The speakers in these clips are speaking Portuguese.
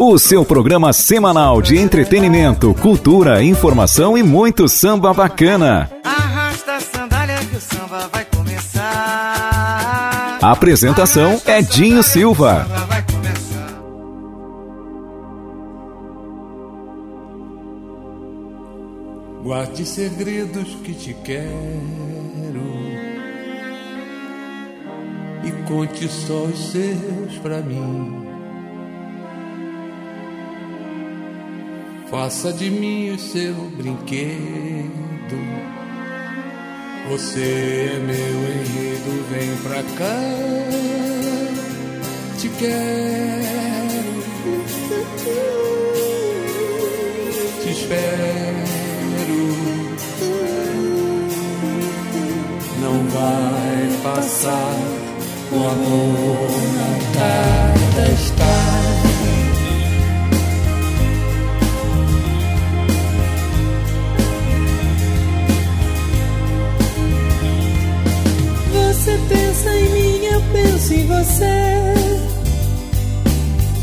O seu programa semanal de entretenimento, cultura, informação e muito samba bacana. Arrasta a sandália que o samba vai começar. A apresentação é Dinho Silva. Guarde segredos que te quero e conte só os seus pra mim. Faça de mim o seu brinquedo. Você é meu enredo, vem pra cá. Te quero, te espero. Não vai passar, o amor não tarda está. Você pensa em mim, eu penso em você.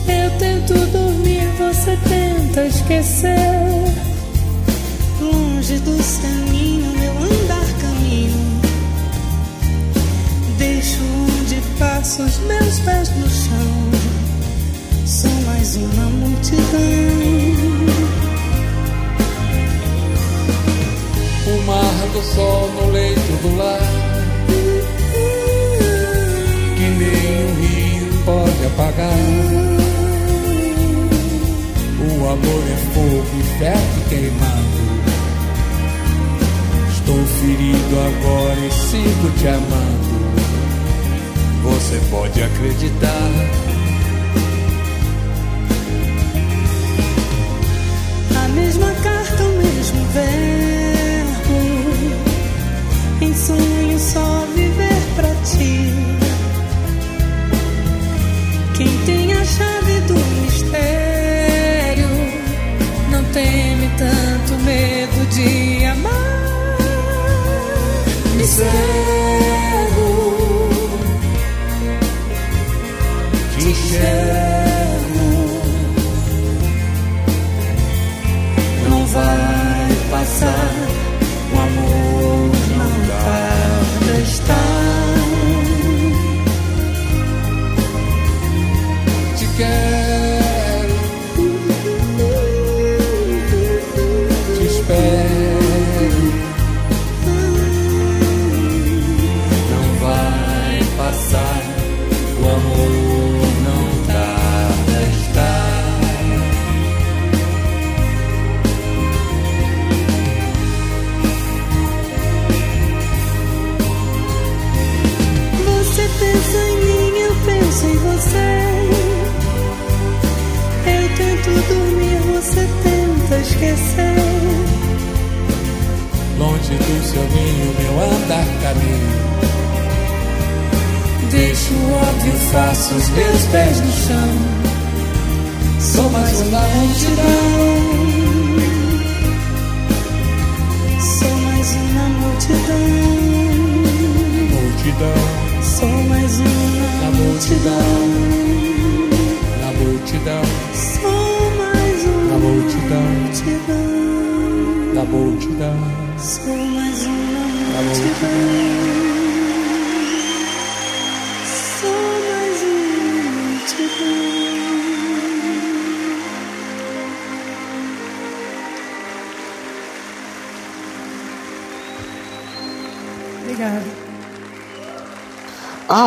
Eu tento dormir, você tenta esquecer. Longe do seu ninho, meu andar caminho. Deixo onde passo os meus pés no chão. Sou mais uma multidão. O mar do sol no leito do lar pode apagar O amor é fogo e ferro queimado Estou ferido agora e sigo te amando Você pode acreditar A mesma carta, o mesmo verbo. Em sonho só viver pra ti. Tem a chave do mistério. Não teme tanto medo de amar. Me cego, Te enxergo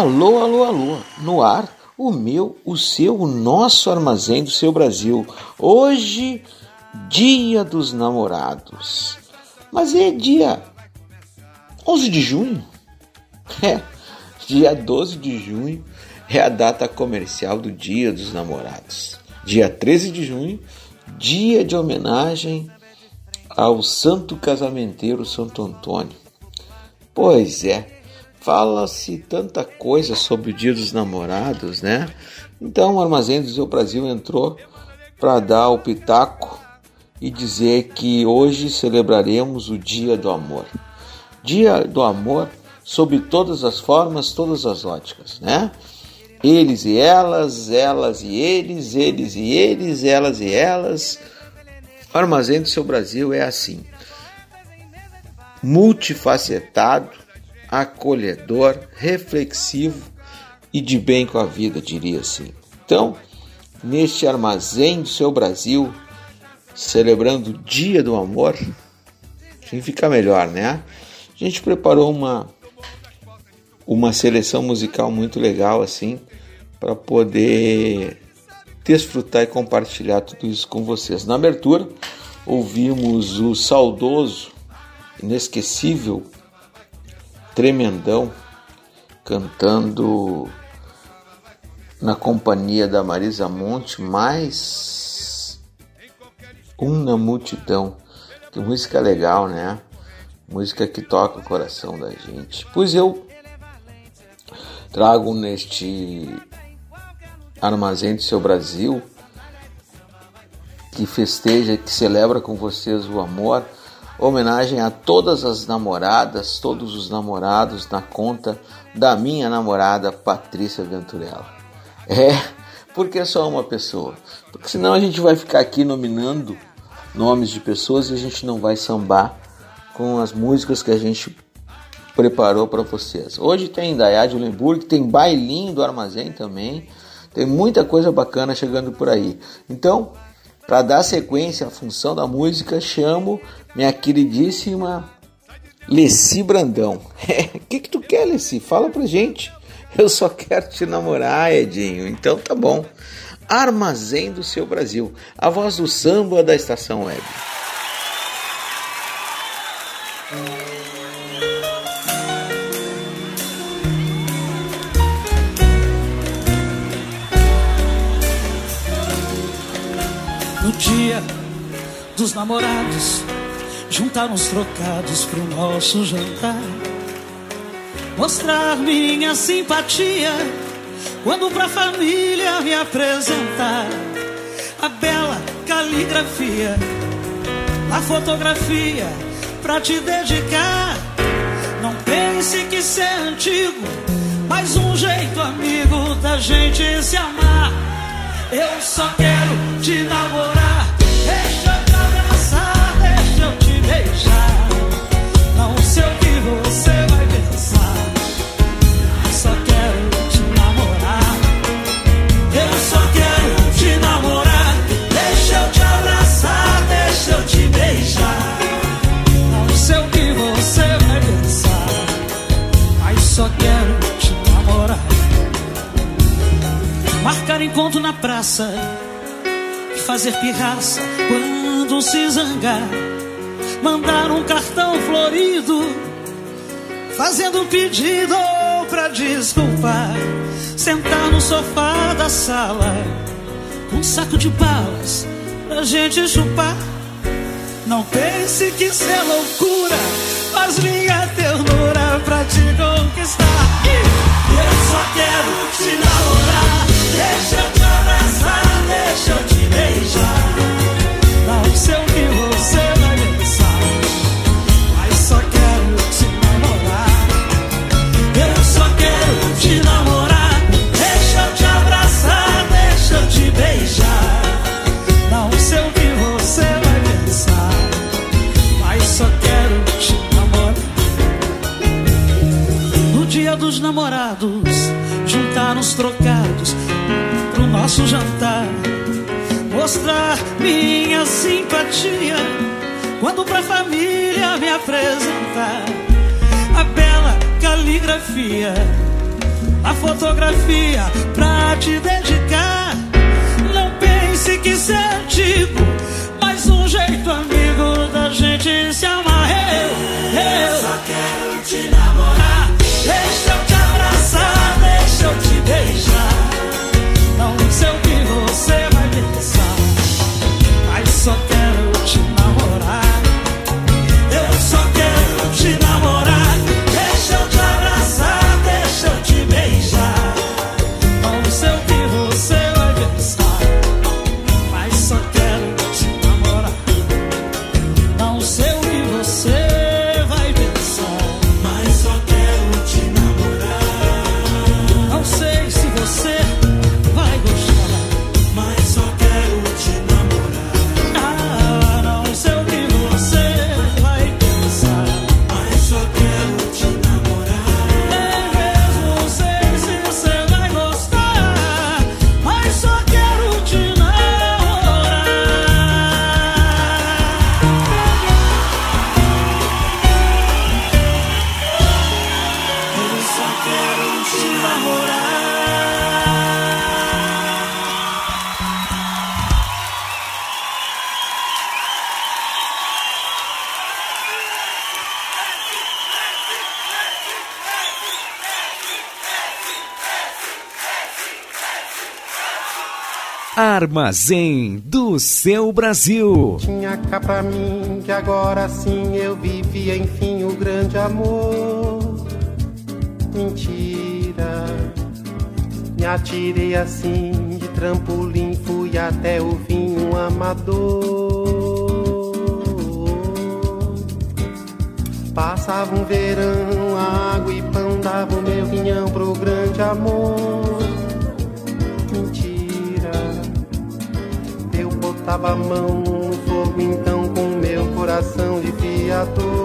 Alô, alô, alô. No ar, o meu, o seu, o nosso armazém do seu Brasil. Hoje, dia dos namorados. Mas é dia 11 de junho. É, dia 12 de junho é a data comercial do Dia dos Namorados. Dia 13 de junho, dia de homenagem ao santo casamenteiro Santo Antônio. Pois é, fala-se tanta coisa sobre o Dia dos Namorados, né? Então o Armazém do Seu Brasil entrou para dar o pitaco e dizer que hoje celebraremos o Dia do Amor. Dia do Amor sob todas as formas, todas as óticas, né? Eles e elas, elas e eles, eles e eles, elas e elas. O Armazém do Seu Brasil é assim: multifacetado, acolhedor, reflexivo e de bem com a vida, diria assim. Então, neste Armazém do Seu Brasil, celebrando o Dia do Amor, assim fica melhor, né? A gente preparou uma uma seleção musical muito legal assim para poder desfrutar e compartilhar tudo isso com vocês. Na abertura ouvimos o saudoso, inesquecível Tremendão cantando na companhia da Marisa Monte, mais um na multidão. Que música legal, né? Música que toca o coração da gente. Pois eu trago neste armazém do seu Brasil que festeja, que celebra com vocês o amor, homenagem a todas as namoradas, todos os namorados na conta da minha namorada Patrícia Venturella. É, porque é só uma pessoa. Porque senão a gente vai ficar aqui nominando nomes de pessoas e a gente não vai sambar com as músicas que a gente preparou para vocês. Hoje tem Dayad Lemburg, tem bailinho do armazém também, tem muita coisa bacana chegando por aí. Então, para dar sequência à função da música, chamo minha queridíssima Leci Brandão. O que, que tu quer, Leci? Fala pra gente. Eu só quero te namorar, Edinho. Então tá bom. Armazém do seu Brasil, a voz do samba da estação web. Dia dos namorados, juntar uns trocados pro nosso jantar. Mostrar minha simpatia quando pra família me apresentar. A bela caligrafia, a fotografia pra te dedicar. Não pense que isso é antigo, mas um jeito amigo da gente se amar. Eu só quero te namorar. Deixa eu te abraçar, deixa eu te beijar. Marcar encontro na praça fazer pirraça quando se zangar, mandar um cartão florido, fazendo um pedido pra desculpar, sentar no sofá da sala, com um saco de balas pra gente chupar. Não pense que isso é loucura, mas minha ternura pra te conquistar. Eu só quero te namorar, namorados, juntar os trocados nosso jantar mostrar minha simpatia quando pra família me apresentar a bela caligrafia, a fotografia pra te dedicar. Não pense que isso é antigo, mas um jeito amigo da gente se amar. Eu, eu só quero te namorar. Deixa eu te abraçar, deixa eu te beijar. Não sei o que você vai pensar, mas só quero Armazém do seu Brasil. Tinha cá pra mim que agora sim eu vivia enfim o grande amor. Mentira, me atirei assim de trampolim, fui até o fim um amador. Passava um verão, água e pão, dava o meu quinhão pro grande amor. Botava a mão no fogo então com meu coração de fiador.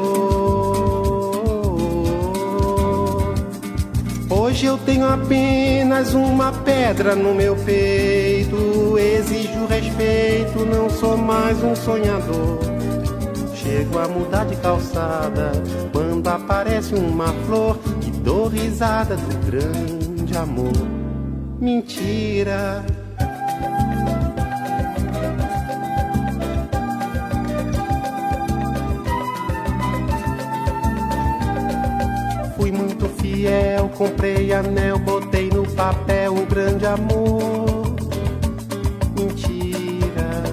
Hoje eu tenho apenas uma pedra no meu peito. Exijo respeito, não sou mais um sonhador. Chego a mudar de calçada quando aparece uma flor e dou risada do grande amor. Mentira. Fui muito fiel, comprei anel, botei no papel um grande amor. Mentira.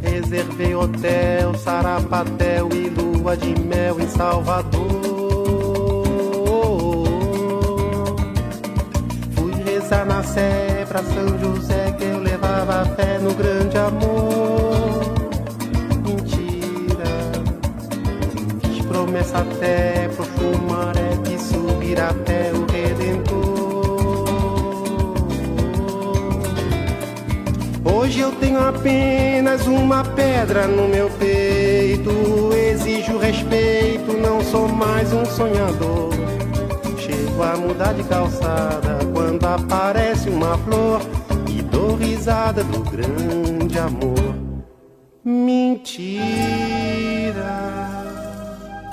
Reservei hotel, sarapatel e lua de mel em Salvador. Fui rezar na sé pra São José que eu levava fé no grande amor. Promessa até pro fumaré que subir até o Redentor. Hoje eu tenho apenas uma pedra no meu peito. Exijo respeito, não sou mais um sonhador. Chego a mudar de calçada quando aparece uma flor e dou risada do grande amor. Mentira.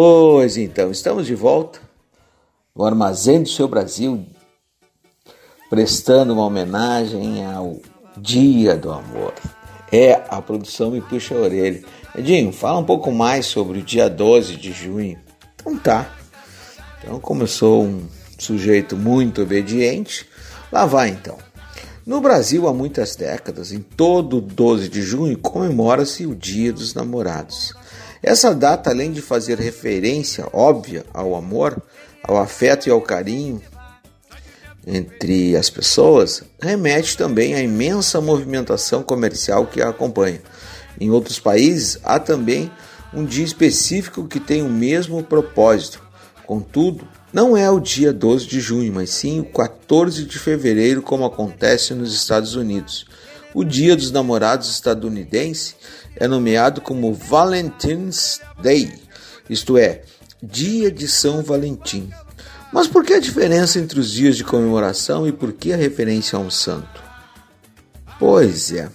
Pois então, estamos de volta no Armazém do Seu Brasil, prestando uma homenagem ao Dia do Amor. É, a produção me puxa a orelha. Edinho, fala um pouco mais sobre o dia 12 de junho. Então tá. Então, como eu sou um sujeito muito obediente, lá vai então. No Brasil, há muitas décadas, em todo 12 de junho, comemora-se o Dia dos Namorados. Essa data, além de fazer referência óbvia ao amor, ao afeto e ao carinho entre as pessoas, remete também à imensa movimentação comercial que a acompanha. Em outros países, há também um dia específico que tem o mesmo propósito. Contudo, não é o dia 12 de junho, mas sim o 14 de fevereiro, como acontece nos Estados Unidos. O Dia dos Namorados estadunidense é nomeado como Valentine's Day, isto é, Dia de São Valentim. Mas por que a diferença entre os dias de comemoração e por que a referência a um santo? Pois é.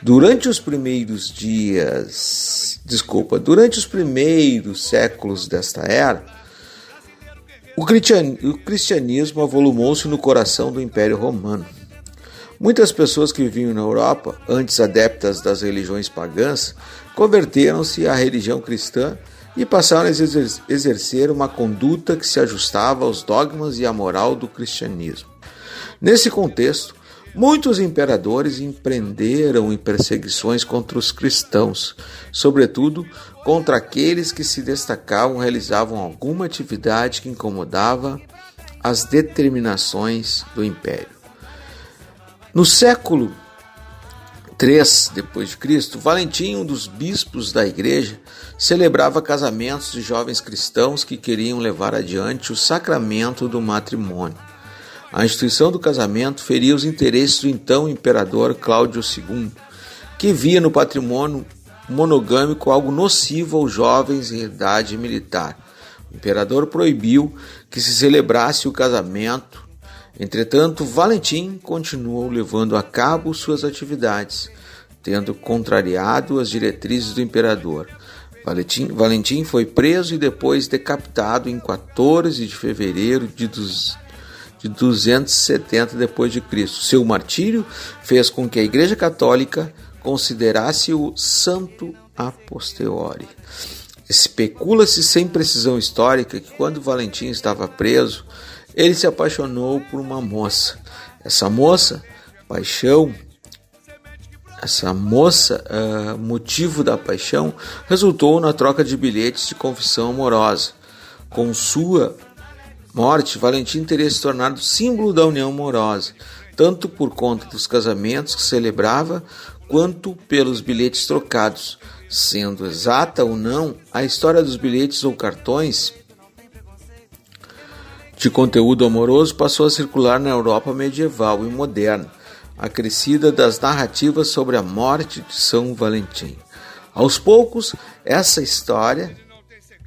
Durante os primeiros dias, desculpa, durante os primeiros séculos desta era, o cristianismo avolumou-se no coração do Império Romano. Muitas pessoas que viviam na Europa, antes adeptas das religiões pagãs, converteram-se à religião cristã e passaram a exercer uma conduta que se ajustava aos dogmas e à moral do cristianismo. Nesse contexto, muitos imperadores empreenderam em perseguições contra os cristãos, sobretudo contra aqueles que se destacavam realizavam alguma atividade que incomodava as determinações do império. No século 3 depois de Cristo, Valentim, um dos bispos da igreja, celebrava casamentos de jovens cristãos que queriam levar adiante o sacramento do matrimônio. A instituição do casamento feria os interesses do então imperador Cláudio II, que via no patrimônio monogâmico algo nocivo aos jovens em idade militar. O imperador proibiu que se celebrasse o casamento. Entretanto, Valentim continuou levando a cabo suas atividades, tendo contrariado as diretrizes do imperador. Valentim, Valentim foi preso e depois decapitado em 14 de fevereiro de, de 270 depois de Cristo. Seu martírio fez com que a Igreja Católica considerasse-o santo a posteriori. Especula-se sem precisão histórica que quando Valentim estava preso, ele se apaixonou por uma moça. Essa moça, paixão, essa moça, uh, motivo da paixão, resultou na troca de bilhetes de confissão amorosa. Com sua morte, Valentim teria se tornado símbolo da união amorosa, tanto por conta dos casamentos que celebrava, quanto pelos bilhetes trocados. Sendo exata ou não, a história dos bilhetes ou cartões de conteúdo amoroso passou a circular na Europa medieval e moderna, acrescida das narrativas sobre a morte de São Valentim. Aos poucos, essa história,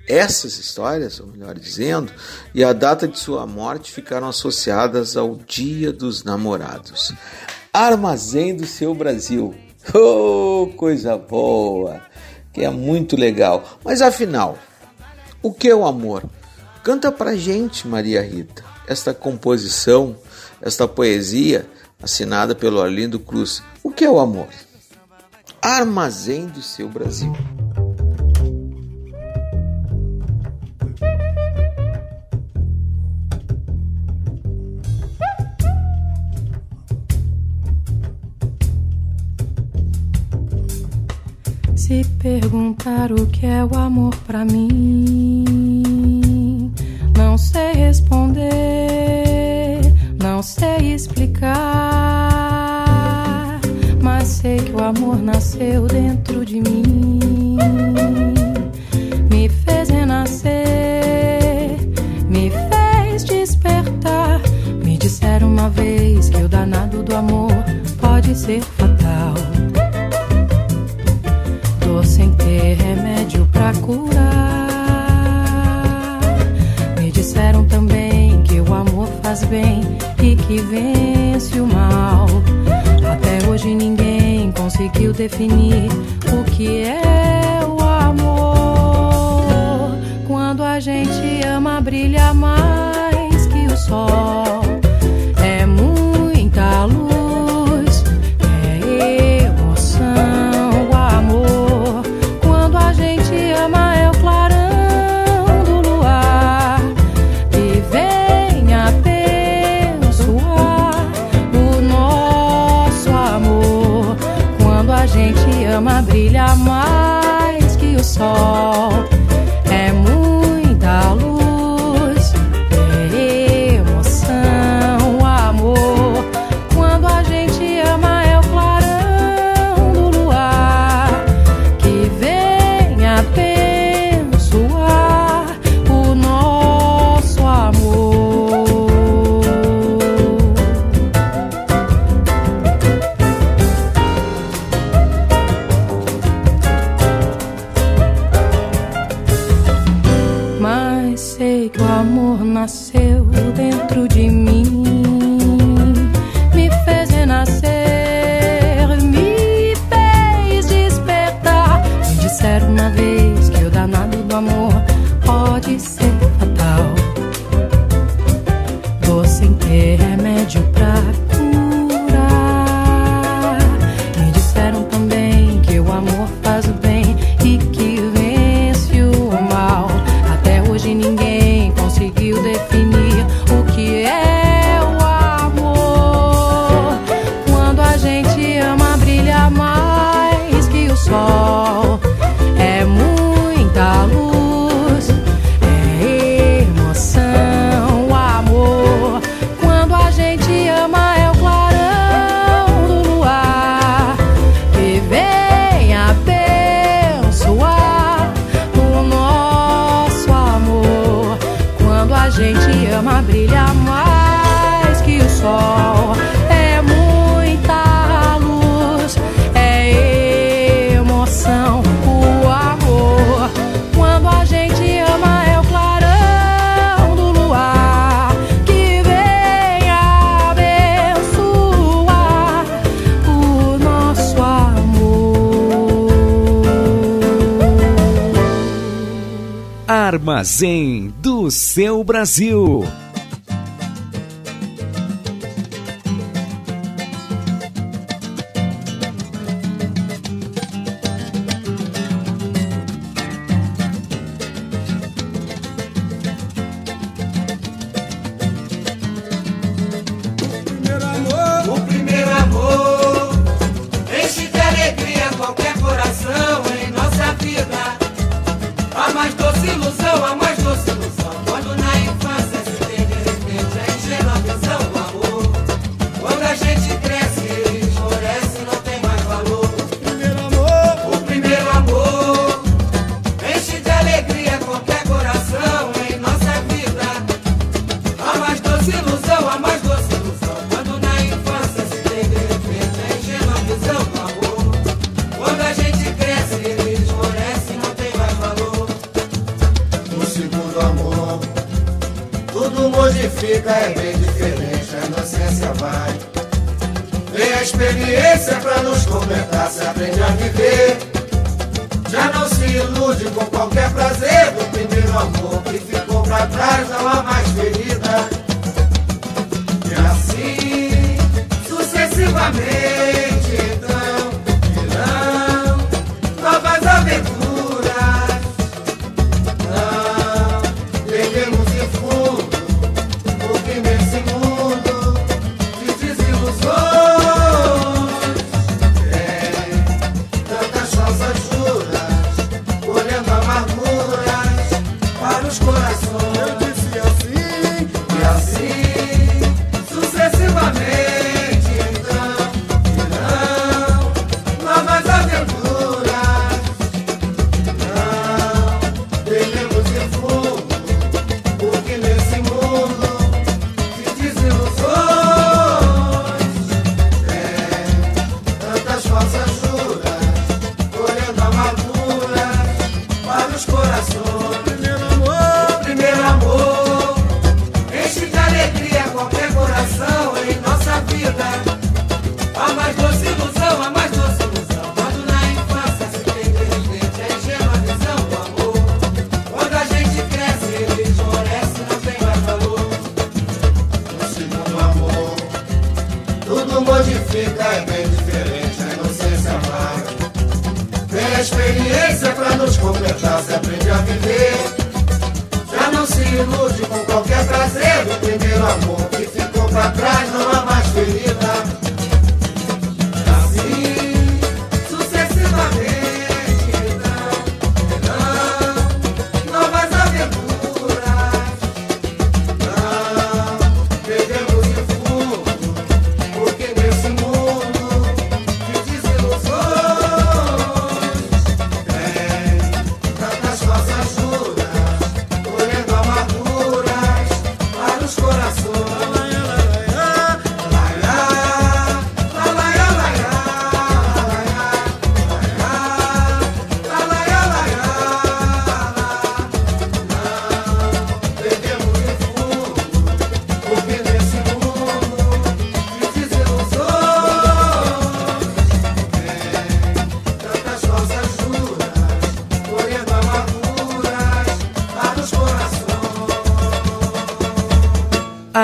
essas histórias, ou melhor dizendo, e a data de sua morte ficaram associadas ao Dia dos Namorados. Armazém do seu Brasil, Oh, coisa boa! Que é muito legal. Mas afinal, o que é o amor? Canta pra gente, Maria Rita, esta composição, esta poesia assinada pelo Arlindo Cruz. O que é o amor? Armazém do seu Brasil. Se perguntar o que é o amor para mim, sei responder, não sei explicar, mas sei que o amor nasceu dentro de mim, me fez renascer, me fez despertar. Me disseram uma vez que o danado do amor pode ser e que vence o mal. Até hoje ninguém conseguiu definir o que é o amor. Quando a gente ama, brilha mais que o sol.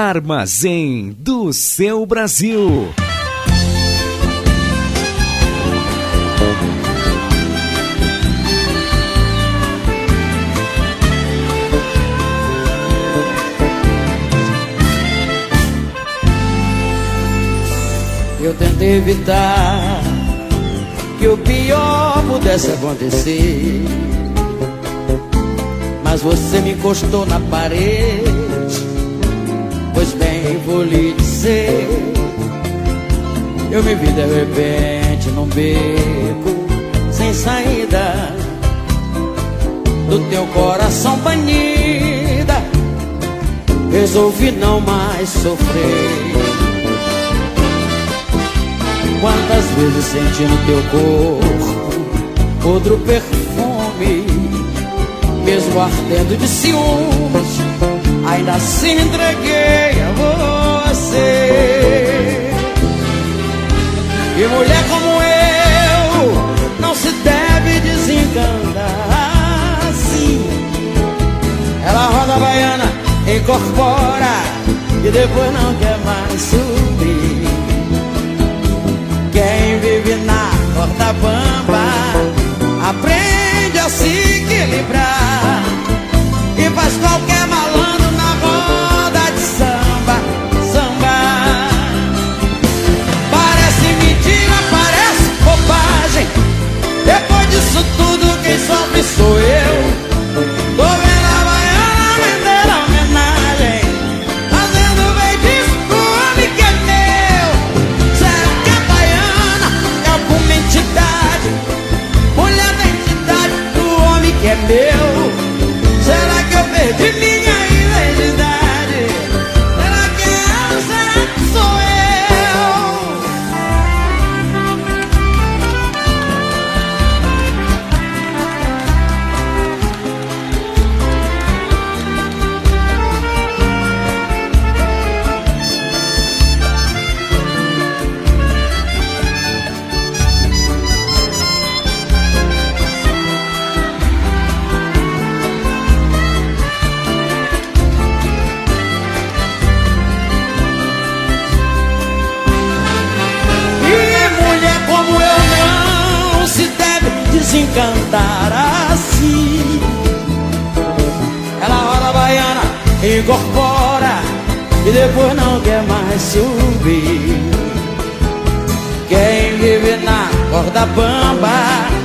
Armazém do seu Brasil. Eu tentei evitar que o pior pudesse acontecer. Mas você me encostou na parede bem, vou lhe dizer. Eu me vi de repente num beco Sem saída Do teu coração banida. Resolvi não mais sofrer. Quantas vezes senti no teu corpo Outro perfume Mesmo ardendo de ciúmes ainda assim me entreguei você. E mulher como eu não se deve desencantar assim. Ela roda a baiana, incorpora e depois não quer mais subir. Quem vive na corda bamba aprende a se equilibrar e faz qualquer quem sofre sou eu bamba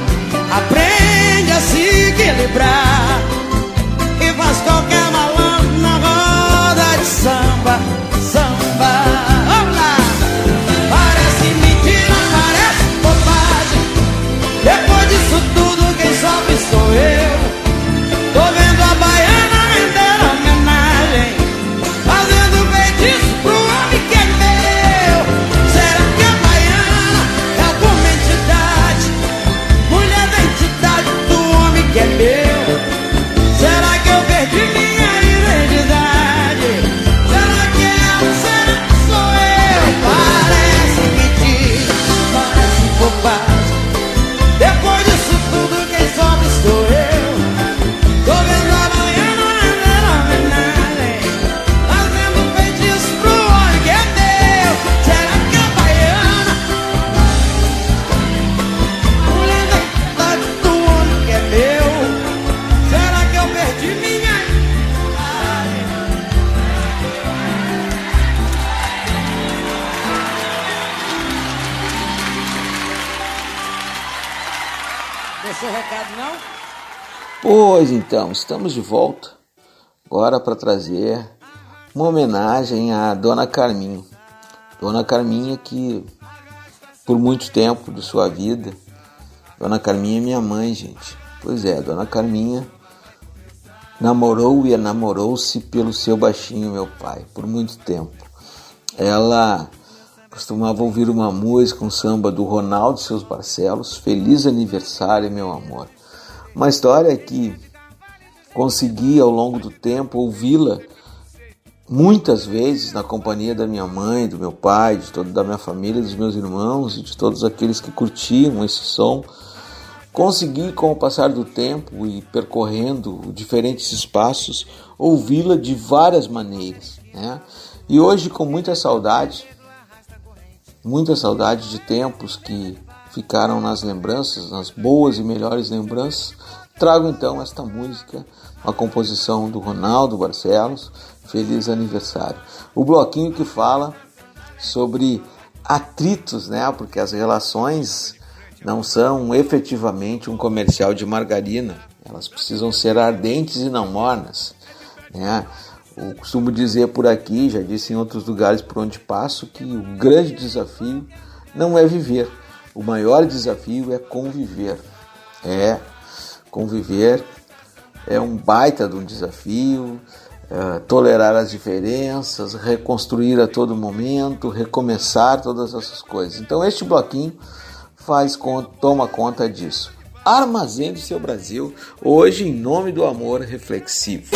então, estamos de volta agora para trazer uma homenagem à Dona Carminha. Dona Carminha que por muito tempo de sua vida, Dona Carminha é minha mãe, gente. Pois é, Dona Carminha namorou e namorou-se pelo seu baixinho, meu pai, por muito tempo. Ela costumava ouvir uma música, um samba do Ronaldo seus Barcelos, Feliz Aniversário, meu amor. Uma história que consegui ao longo do tempo ouvi-la muitas vezes na companhia da minha mãe, do meu pai, de toda da minha família, dos meus irmãos e de todos aqueles que curtiam esse som. Consegui, com o passar do tempo e percorrendo diferentes espaços, ouvi-la de várias maneiras. Né? E hoje, com muita saudade, muita saudade de tempos que ficaram nas lembranças, nas boas e melhores lembranças, trago então esta música, uma composição do Ronaldo Barcelos, Feliz Aniversário. O bloquinho que fala sobre atritos, né? Porque as relações não são efetivamente um comercial de margarina, elas precisam ser ardentes e não mornas, né? Eu costumo dizer por aqui, já disse em outros lugares por onde passo, que o grande desafio não é viver, o maior desafio é conviver. É, conviver é um baita de um desafio, é, tolerar as diferenças, reconstruir a todo momento, recomeçar todas essas coisas. Então este bloquinho faz toma conta disso. Armazém do seu Brasil, hoje em nome do amor reflexivo.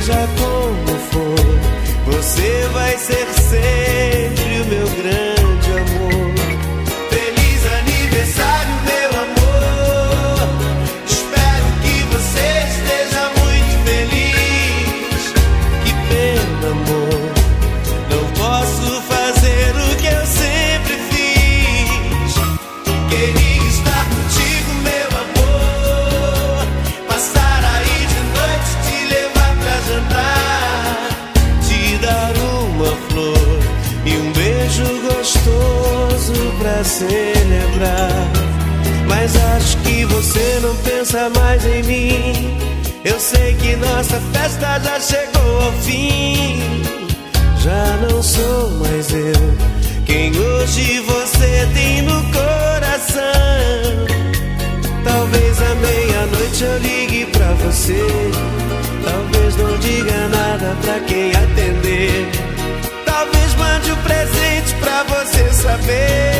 seja como for, você vai ser sempre. Você não pensa mais em mim. Eu sei que nossa festa já chegou ao fim. Já não sou mais eu quem hoje você tem no coração. Talvez à meia-noite eu ligue pra você. Talvez não diga nada pra quem atender. Talvez mande um presente pra você saber.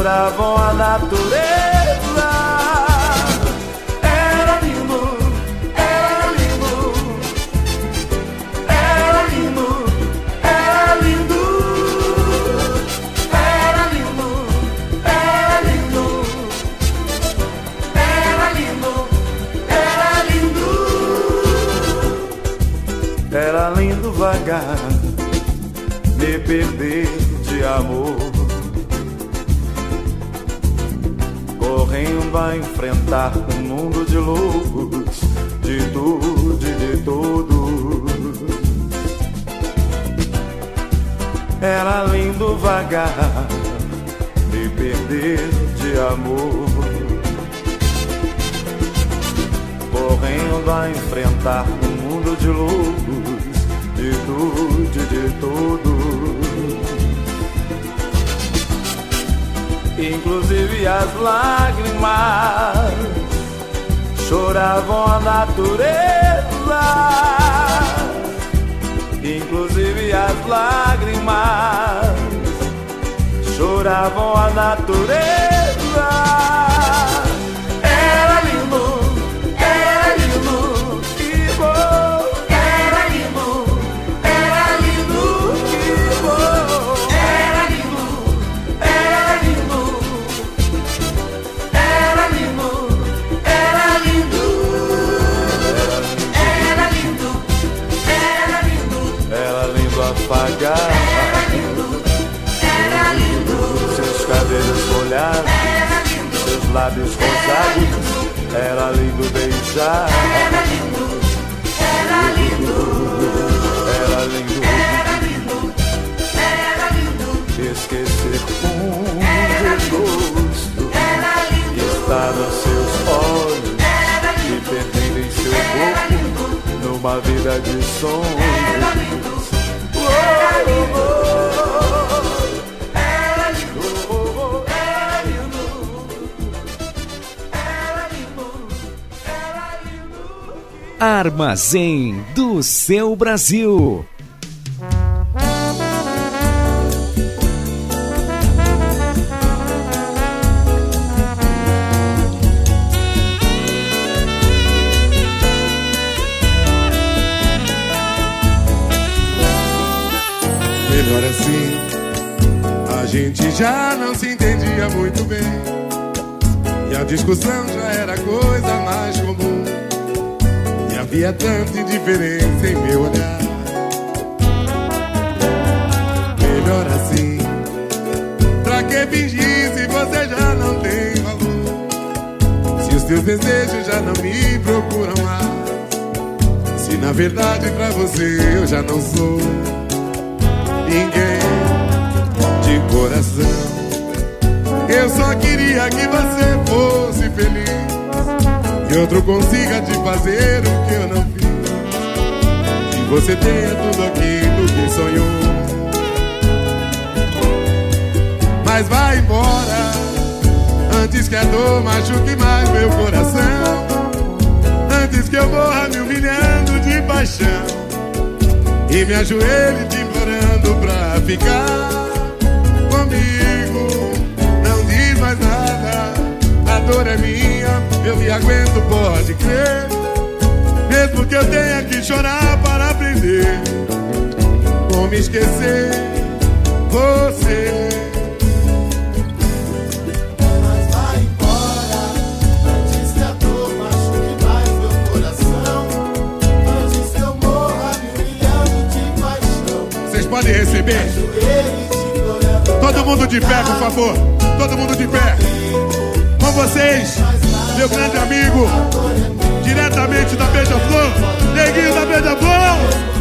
Choravam a natureza. Era lindo, era lindo, era lindo, era lindo, era lindo, era lindo, era lindo, era lindo. Era lindo vagar, me perder de amor. A enfrentar um mundo de loucos, de tudo e de todos. Era lindo vagar, me perder de amor. Correndo a enfrentar um mundo de loucos, de tudo e de todos. Inclusive as lágrimas choravam a natureza. Inclusive as lágrimas choravam a natureza. Seus lábios rosados. Era lindo beijar. Era lindo, era lindo, era lindo, era lindo, era lindo. Esquecer um desgosto que está nos seus olhos e perdendo em seu corpo numa vida de sonhos. Era lindo, era Armazém do seu Brasil. Melhor assim, a gente já não se entendia muito bem. E a discussão havia tanta indiferença em meu olhar. Melhor assim, pra que fingir se você já não tem valor? Se os teus desejos já não me procuram mais. Se na verdade pra você eu já não sou ninguém de coração. Eu só queria que você fosse feliz. Outro consiga te fazer o que eu não fiz. Que você tenha tudo aquilo que sonhou. Mas vai embora antes que a dor machuque mais meu coração. Antes que eu morra me humilhando de paixão e me ajoelhe te implorando pra ficar comigo. Não diz mais nada, a dor é minha, eu me aguento, pode crer. Mesmo que eu tenha que chorar para aprender como esquecer você. Mas vai embora antes que a dor machuque mais meu coração. Antes que eu morra me paixão. Vocês podem receber? Todo mundo de pé, por favor. Todo mundo de pé. Com vocês, meu grande amigo, diretamente da Beija-Flor, Neguinho da Beija-Flor.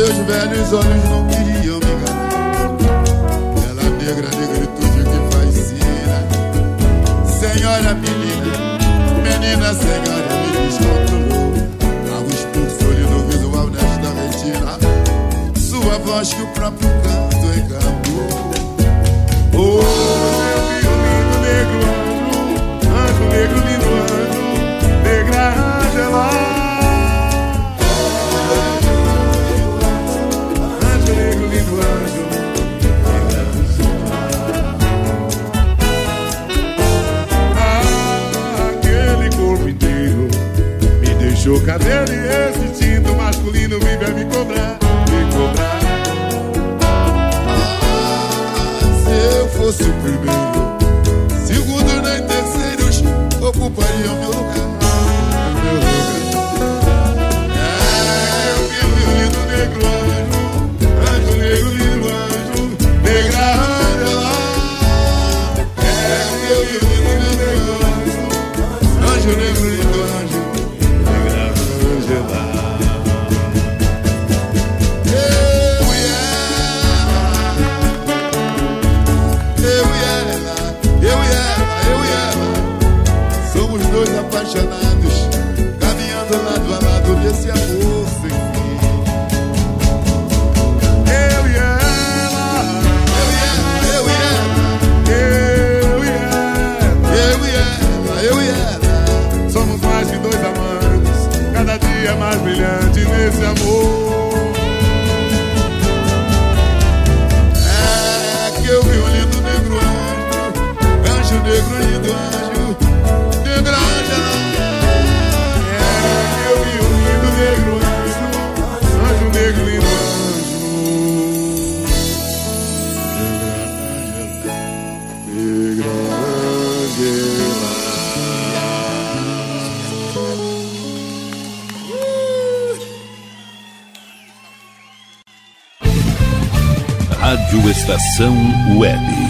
Meus velhos olhos não queriam me enganar. Ela negra, negritude que fascina. Senhora menina, menina senhora me descontrolou. Um expulsor no visual nesta retina. Sua voz que o próprio canto encantou. Oh, meu filho lindo, negro anjo, anjo negro, lindo anjo, negra Angela. Me deixou cabelo e esse instinto masculino vive a me cobrar, me cobrar. Se eu fosse o primeiro, segundo nem terceiros ocupariam meu lugar. Meu lugar. É, eu vi o lindo negro anjo, anjo negro, lindo anjo, negra Angela. É, eu o lindo negro anjo, anjo negro, lindo Estação Web.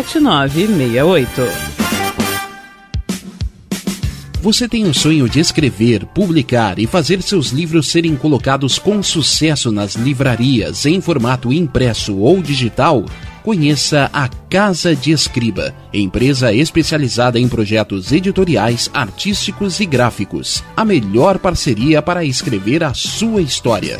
Você tem o sonho de escrever, publicar e fazer seus livros serem colocados com sucesso nas livrarias em formato impresso ou digital? Conheça a Casa de Escriba, empresa especializada em projetos editoriais, artísticos e gráficos. A melhor parceria para escrever a sua história.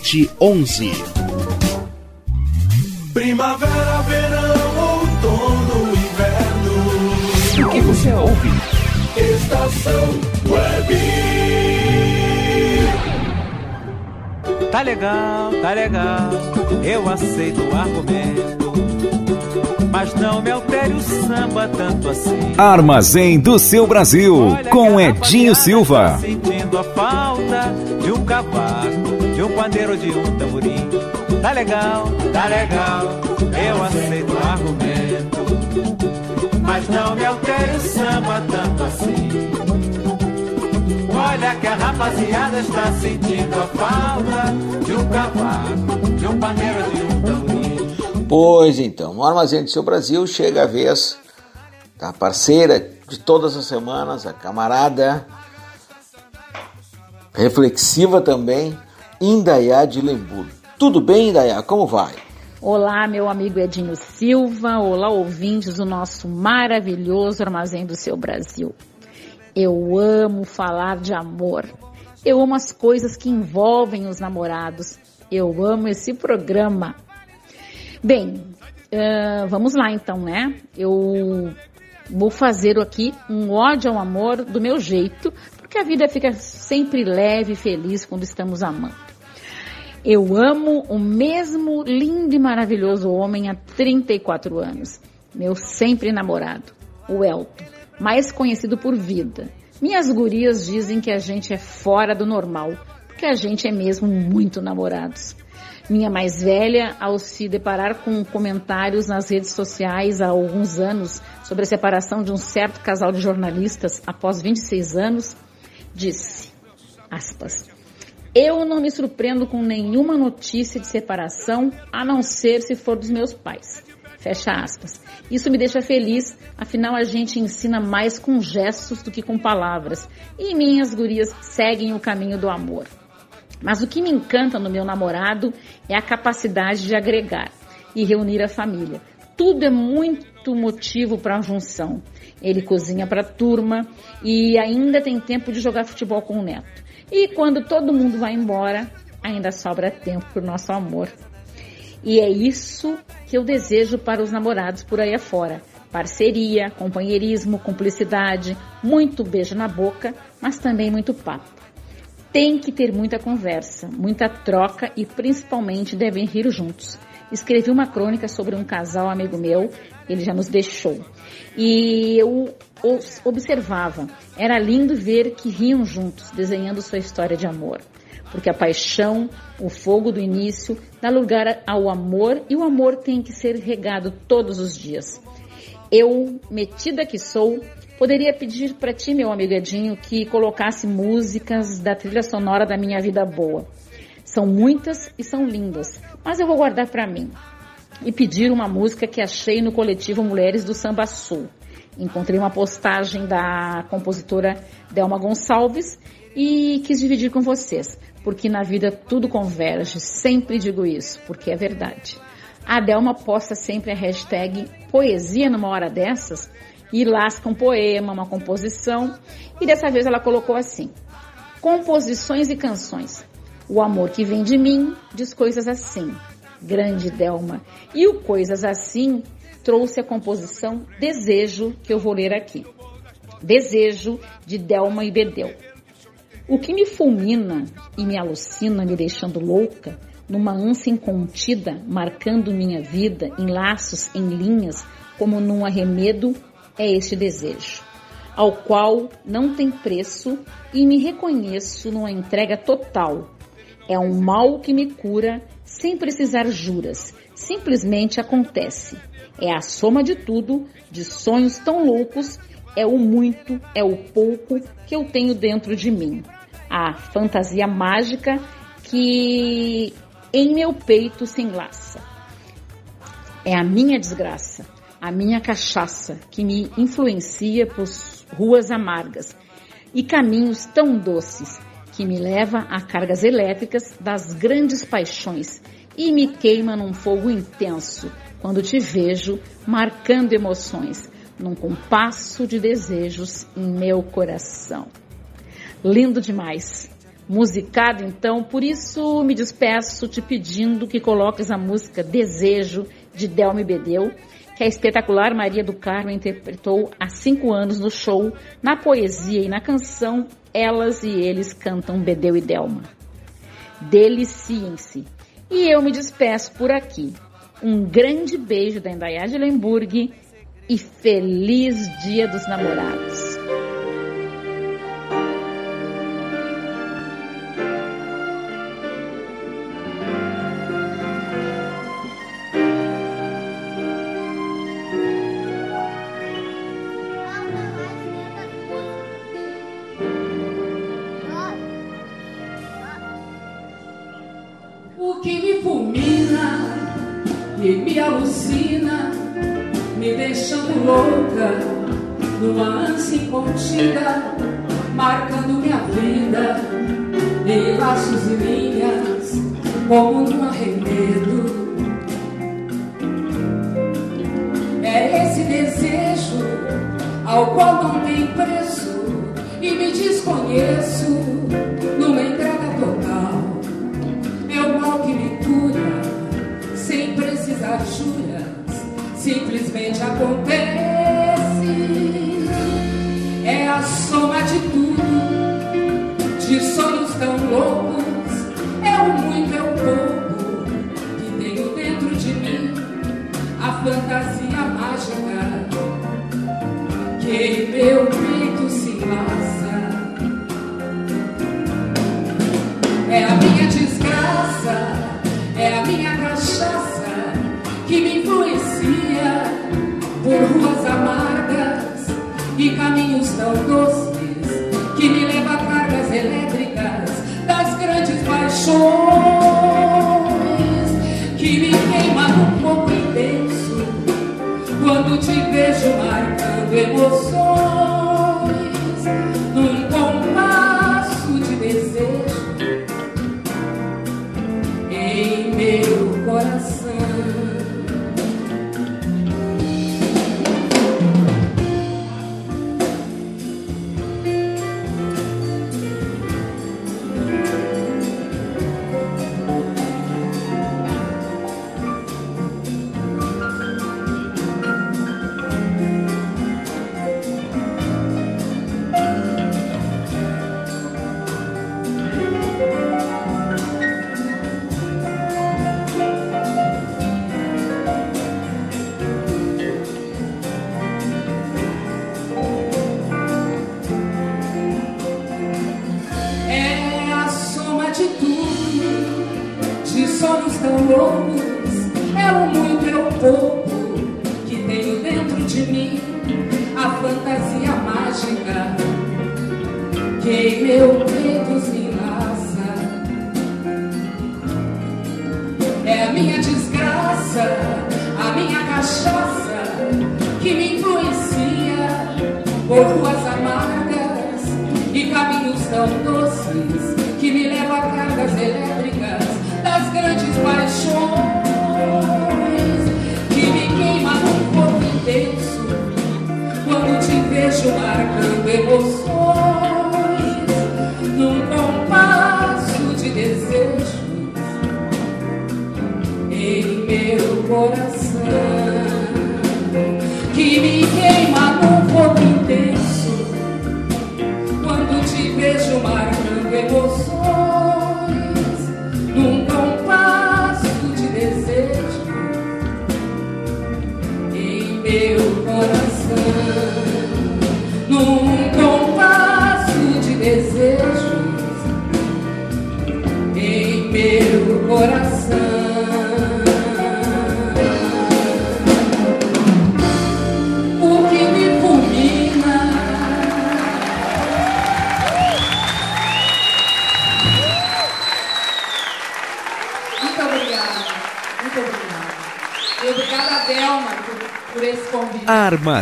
11. Primavera, verão, outono, inverno. O que você ouve? Estação Web. Tá legal, tá legal, eu aceito o argumento. Mas não me altere o samba tanto assim. Armazém do seu Brasil, com Edinho Silva. Sentindo a falta de um cavaco, de um pandeiro, de um tamborim. Tá legal, tá legal, eu aceito o argumento. Mas não me altere o samba tanto assim. Olha que a rapaziada está sentindo a falta de um cavaco, de um pandeiro, de um tamborim. Pois então, no Armazém do Seu Brasil chega a vez da parceira de todas as semanas, a camarada reflexiva também, Indaiá de Lembu. Tudo bem, Indaiá? Como vai? Olá, meu amigo Edinho Silva. Olá, ouvintes do nosso maravilhoso Armazém do Seu Brasil. Eu amo falar de amor. Eu amo as coisas que envolvem os namorados. Eu amo esse programa. Bem, uh, vamos lá então, né? Eu vou fazer aqui um ódio ao amor do meu jeito, porque a vida fica sempre leve e feliz quando estamos amando. Eu amo o mesmo lindo e maravilhoso homem há 34 anos, meu sempre namorado, o Elton, mais conhecido por vida. Minhas gurias dizem que a gente é fora do normal, porque a gente é mesmo muito namorados. Minha mais velha, ao se deparar com comentários nas redes sociais há alguns anos sobre a separação de um certo casal de jornalistas após 26 anos, disse, aspas, eu não me surpreendo com nenhuma notícia de separação, a não ser se for dos meus pais. Fecha aspas. Isso me deixa feliz, afinal a gente ensina mais com gestos do que com palavras. E minhas gurias seguem o caminho do amor. Mas o que me encanta no meu namorado é a capacidade de agregar e reunir a família. Tudo é muito motivo para a junção. Ele cozinha para a turma e ainda tem tempo de jogar futebol com o neto. E quando todo mundo vai embora, ainda sobra tempo para o nosso amor. E é isso que eu desejo para os namorados por aí afora. Parceria, companheirismo, cumplicidade, muito beijo na boca, mas também muito papo. Tem que ter muita conversa, muita troca e principalmente devem rir juntos. Escrevi uma crônica sobre um casal amigo meu, ele já nos deixou. E eu os observava. Era lindo ver que riam juntos, desenhando sua história de amor. Porque a paixão, o fogo do início, dá lugar ao amor e o amor tem que ser regado todos os dias. Eu, metida que sou, poderia pedir para ti, meu amigo Edinho, que colocasse músicas da trilha sonora da minha vida boa. São muitas e são lindas, mas eu vou guardar para mim. E pedir uma música que achei no coletivo Mulheres do Samba Sul. Encontrei uma postagem da compositora Delma Gonçalves e quis dividir com vocês, porque na vida tudo converge, sempre digo isso, porque é verdade. A Delma posta sempre a hashtag poesia numa hora dessas e lasca um poema, uma composição, e dessa vez ela colocou assim: composições e canções. O amor que vem de mim diz coisas assim. Grande Delma. E o Coisas Assim trouxe a composição Desejo, que eu vou ler aqui. Desejo, de Delma e Bedeu. O que me fulmina e me alucina, me deixando louca, numa ânsia incontida, marcando minha vida em laços, em linhas, como num arremedo, é este desejo, ao qual não tem preço e me reconheço numa entrega total. É um mal que me cura sem precisar juras, simplesmente acontece. É a soma de tudo, de sonhos tão loucos, é o muito, é o pouco que eu tenho dentro de mim. A fantasia mágica que em meu peito se enlaça. É a minha desgraça, a minha cachaça que me influencia por ruas amargas e caminhos tão doces que me leva a cargas elétricas das grandes paixões e me queima num fogo intenso quando te vejo marcando emoções num compasso de desejos em meu coração. Lindo demais. Musicado então, por isso me despeço te pedindo que coloques a música Desejo de Delme Bedeu, que a espetacular Maria do Carmo interpretou há cinco anos no show, na poesia e na canção Elas e Eles Cantam Bedeu e Delma. Deliciem-se. E eu me despeço por aqui. Um grande beijo da Indaiá de Lemburg e feliz Dia dos Namorados.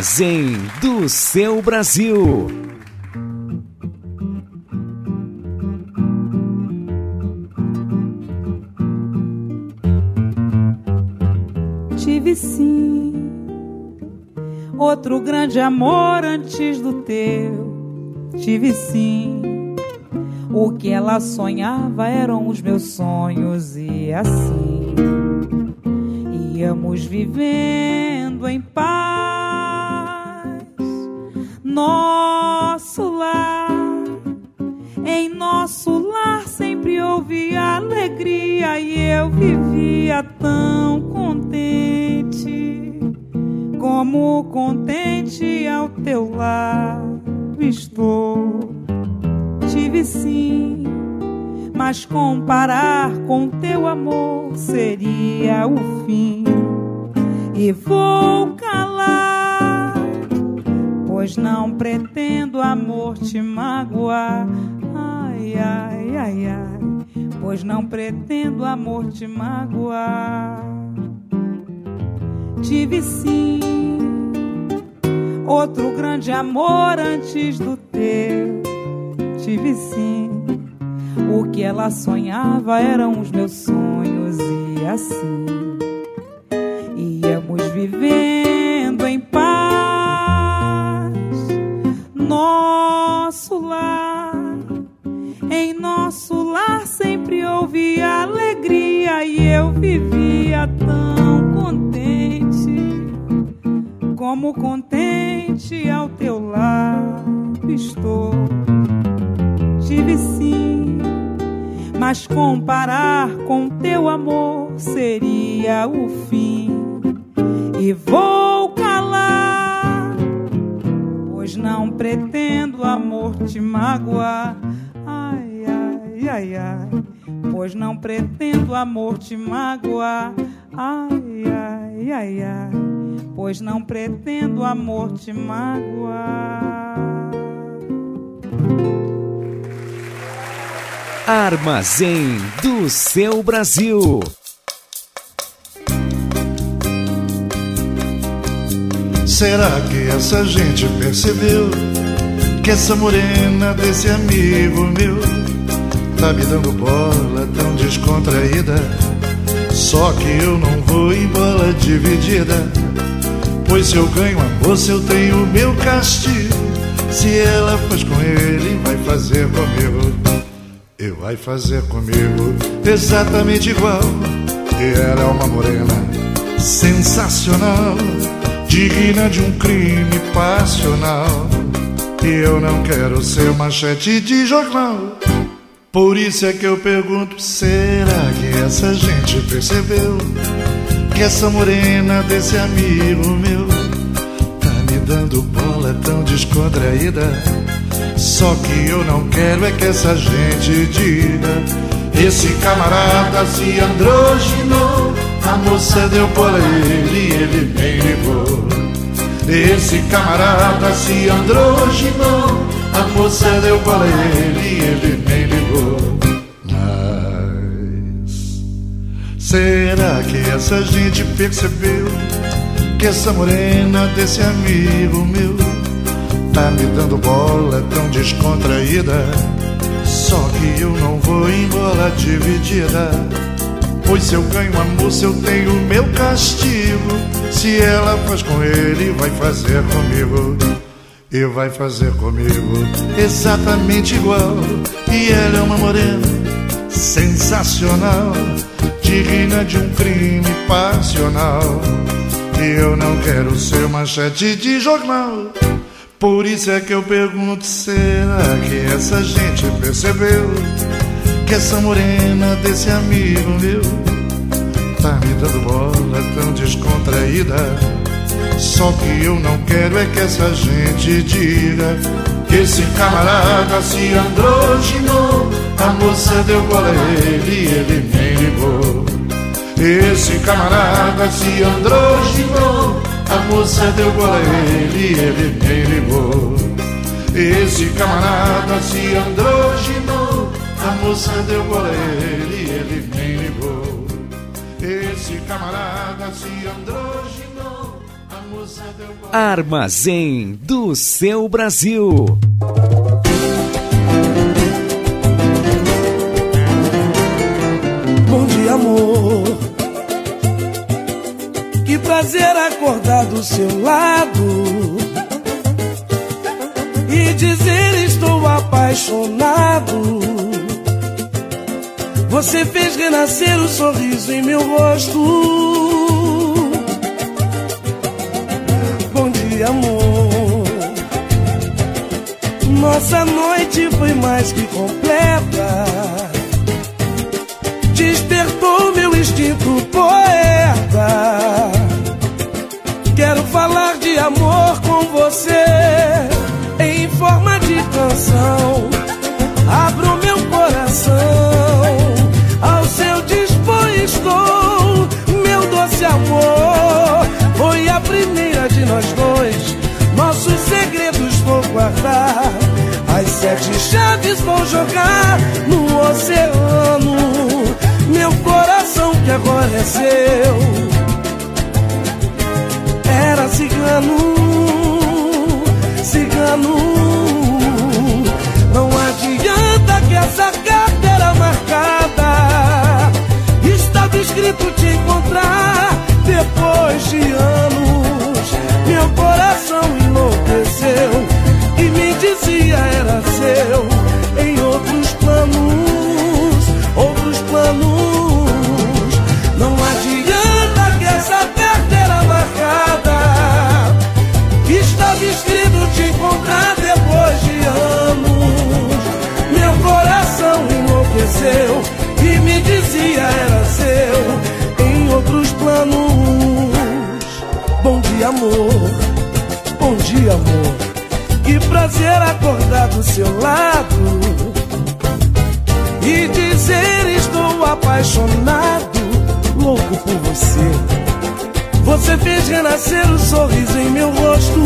Armazém do seu Brasil. Tive sim outro grande amor antes do teu. Tive sim. O que ela sonhava eram os meus sonhos e assim íamos vivendo com teu amor seria o fim. E vou calar, pois não pretendo amor te magoar. Ai, ai, ai, ai, pois não pretendo amor te magoar. Ai, ai, ai, ai, pois não pretendo amor te magoar. Armazém do seu Brasil. Será que essa gente percebeu que essa morena desse amigo meu tá me dando bola tão descontraída? Só que eu não vou em bola dividida, pois se eu ganho a moça eu tenho meu castigo. Se ela faz com ele, vai fazer comigo. E vai fazer comigo exatamente igual. E ela é uma morena sensacional, digna de um crime passional. E eu não quero ser manchete de jornal. Por isso é que eu pergunto: será que essa gente percebeu que essa morena desse amigo meu tá me dando bola tão descontraída? Só que eu não quero é que essa gente diga Esse camarada se androginou A moça deu bola ele e ele bem ligou Esse camarada se androginou, a moça deu para ele e ele nem ligou. Mas será que essa gente percebeu que essa morena desse amigo meu tá me dando bola tão descontraída? Só que eu não vou em bola dividida. Pois se eu ganho a moça, eu tenho meu castigo. Se ela faz com ele, vai fazer comigo. E vai fazer comigo exatamente igual. E ela é uma morena sensacional, digna de um crime passional. E eu não quero ser manchete de jornal. Por isso é que eu pergunto: será que essa gente percebeu que essa morena desse amigo meu tá me dando bola tão descontraída? Só que eu não quero é que essa gente diga que esse camarada se androginou. A moça deu bola a ele e ele nem ligou. Esse camarada se androginou. A moça deu bola a ele e ele nem ligou. Esse camarada se androginou. A moça deu bola a ele e ele nem ligou. Esse camarada se androginou. A moça deu bola Armazém do seu Brasil. Bom dia, amor. Que prazer acordar do seu lado e dizer estou apaixonado. Você fez renascer o sorriso em meu rosto. Bom dia, amor. Nossa noite foi mais que completa despertou meu instinto poeta. Quero falar de amor com você em forma de canção. Abro meu coração ao seu dispor estou. Meu doce amor foi a primeira de nós dois. Nossos segredos vou guardar. As sete chaves vou jogar no oceano. Meu coração que agora é seu cigano, cigano Não adianta que essa carteira marcada Estava escrito te encontrar depois de anos. Meu coração enlouqueceu E me dizia era seu enlouqueceu E me dizia era seu Em outros planos Bom dia amor Bom dia amor Que prazer acordar do seu lado E dizer estou apaixonado louco por você. Você fez renascer o sorriso em meu rosto.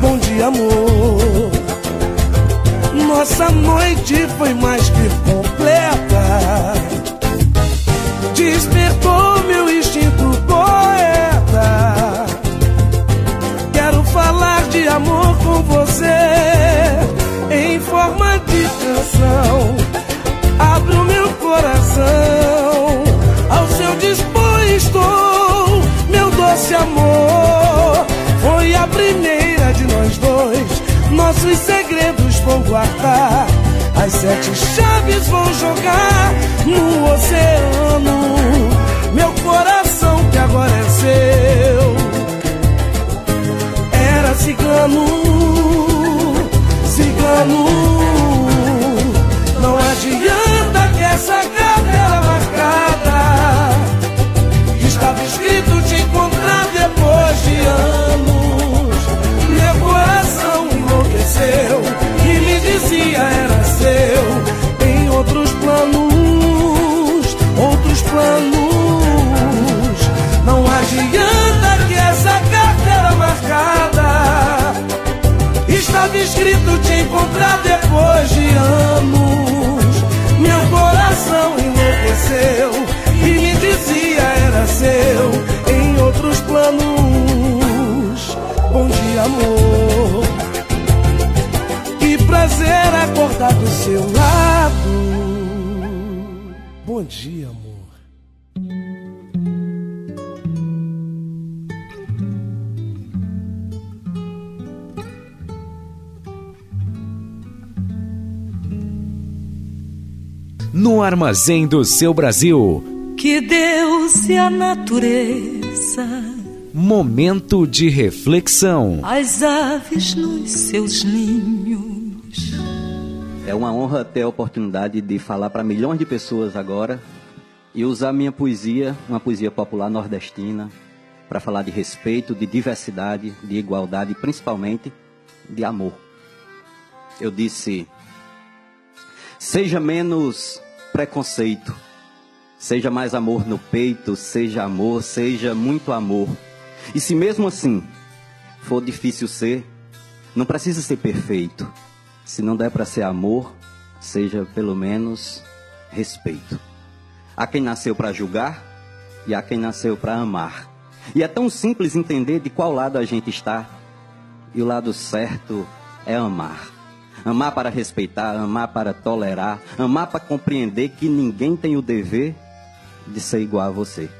Bom dia, amor. Nossa noite foi mais que completa. Despertou meu instinto poeta. Quero falar de amor com você em forma de canção abro meu coração ao seu dispor estou meu doce amor foi a primeira nossos segredos vou guardar. As sete chaves vou jogar no oceano. Meu coração que agora é seu. Era cigano cigano. Não adianta que essa carteira marcada Estava escrito te encontrar depois de anos seu, que me dizia era seu. Em outros planos, outros planos. Não adianta que essa carteira marcada estava escrito te encontrar depois de anos. Meu coração enlouqueceu e me dizia era seu. Em outros planos. Bom dia, amor prazer acordar do seu lado. Bom dia, amor. No armazém do seu Brasil. Que Deus e a natureza, Momento de reflexão. as aves nos seus ninhos. É uma honra ter a oportunidade de falar para milhões de pessoas agora e usar minha poesia, uma poesia popular nordestina, para falar de respeito, de diversidade, de igualdade e principalmente de amor. Eu disse: seja menos preconceito, seja mais amor no peito, seja amor, seja muito amor. E se mesmo assim for difícil ser, não precisa ser perfeito. Se não der para ser amor, seja pelo menos respeito. Há quem nasceu para julgar e há quem nasceu para amar. E é tão simples entender de qual lado a gente está. E o lado certo é amar. Amar para respeitar, amar para tolerar, amar para compreender que ninguém tem o dever de ser igual a você.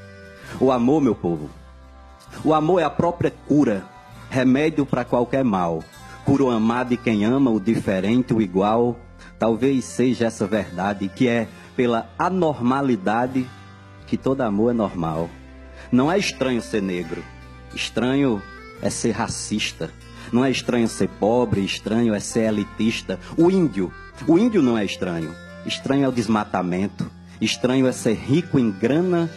O amor, meu povo, o amor é a própria cura, remédio para qualquer mal. Cura o amado e quem ama o diferente, o igual. Talvez seja essa verdade que é pela anormalidade que todo amor é normal. Não é estranho ser negro, estranho é ser racista. Não é estranho ser pobre, estranho é ser elitista. O índio, o índio não é estranho. Estranho é o desmatamento. Estranho é ser rico em grana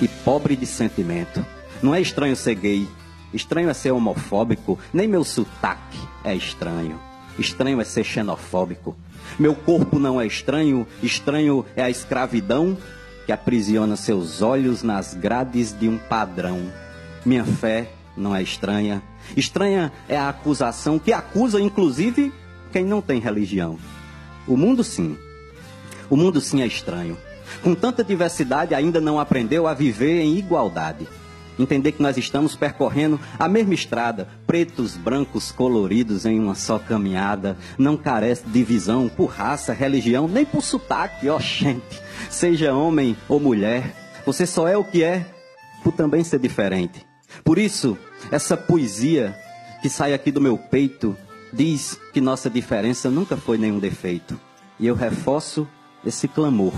e pobre de sentimento. Não é estranho ser gay. Estranho é ser homofóbico. Nem meu sotaque é estranho. Estranho é ser xenofóbico. Meu corpo não é estranho. Estranho é a escravidão que aprisiona seus olhos nas grades de um padrão. Minha fé não é estranha. Estranha é a acusação que acusa, inclusive, quem não tem religião. O mundo, sim. O mundo, sim, é estranho. Com tanta diversidade, ainda não aprendeu a viver em igualdade. Entender que nós estamos percorrendo a mesma estrada, pretos, brancos, coloridos em uma só caminhada. Não carece de divisão por raça, religião, nem por sotaque, ó gente. Seja homem ou mulher, você só é o que é por também ser diferente. Por isso, essa poesia que sai aqui do meu peito diz que nossa diferença nunca foi nenhum defeito. E eu reforço esse clamor.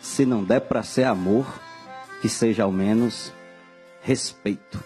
Se não der para ser amor, que seja ao menos respeito.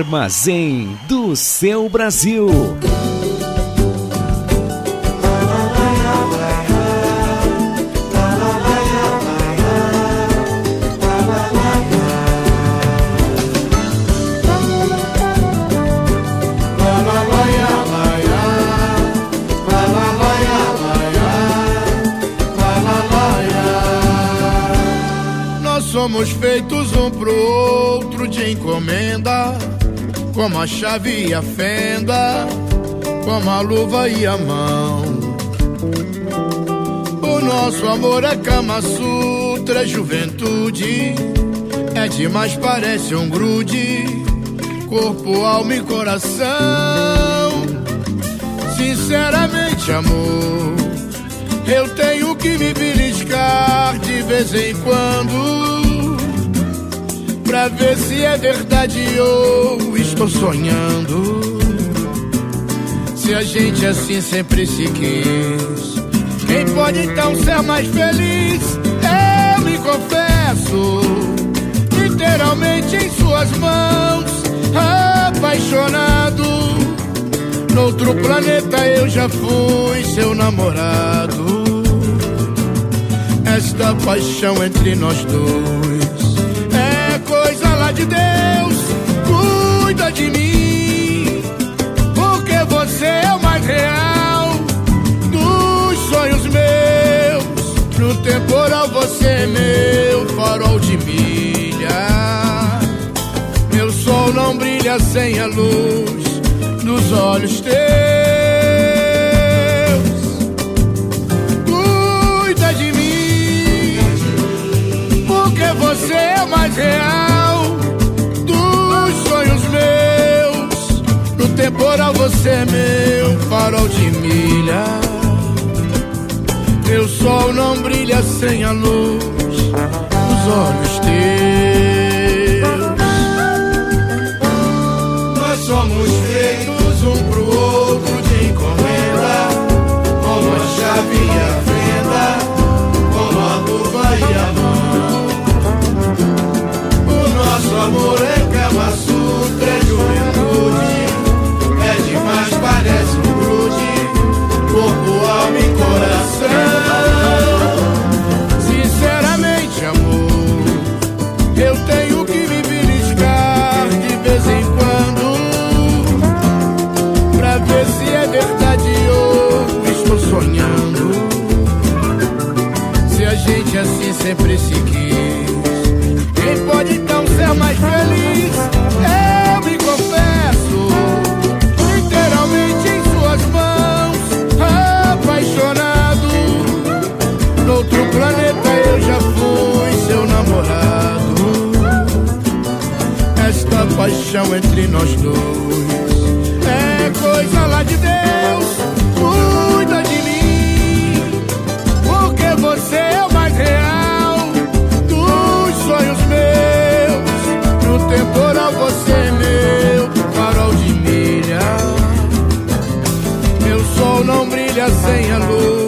Armazém do seu Brasil. Nós somos feitos um pro outro de encomenda, como a chave e a fenda, como a luva e a mão. O nosso amor é Kama Sutra, juventude, é demais, parece um grude, corpo, alma e coração. Sinceramente, amor. Eu tenho que me beliscar de vez em quando Pra ver se é verdade ou estou sonhando Se a gente assim sempre se quis Quem pode então ser mais feliz? Eu me confesso Literalmente em suas mãos Apaixonado Noutro planeta eu já fui seu namorado. Esta paixão entre nós dois de Deus. Cuida de mim, porque você é o mais real dos sonhos meus. No temporal você é meu farol de milha. Meu sol não brilha sem a luz dos olhos teus. Cuida de mim, porque você é o mais real temporal você é meu farol de milha. Meu sol não brilha sem a luz dos olhos teus. coração. Sinceramente, amor, eu tenho que me beliscar de vez em quando pra ver se é verdade ou estou sonhando. Se a gente assim sempre se. Paixão entre nós dois é coisa lá de Deus. Cuida de mim, porque você é o mais real dos sonhos meus. No temporal você é meu farol de milha. Meu sol não brilha sem a luz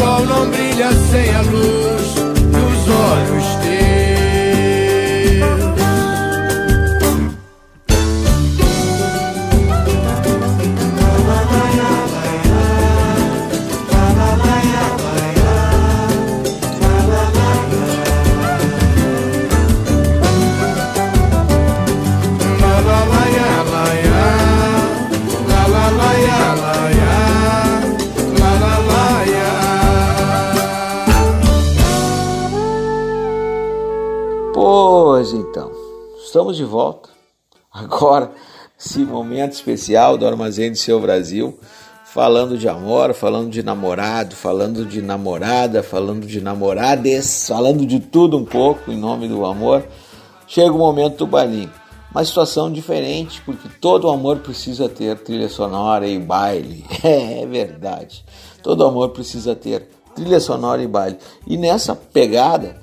sol não brilha sem a luz dos olhos teus. De volta. Agora, esse momento especial do Armazém do Seu Brasil, falando de amor, falando de namorado, falando de namorada, falando de namorades, falando de tudo um pouco em nome do amor. Chega o momento do balinho. Uma situação diferente, porque todo amor precisa ter trilha sonora e baile. É, é verdade. Todo amor precisa ter trilha sonora e baile. E nessa pegada,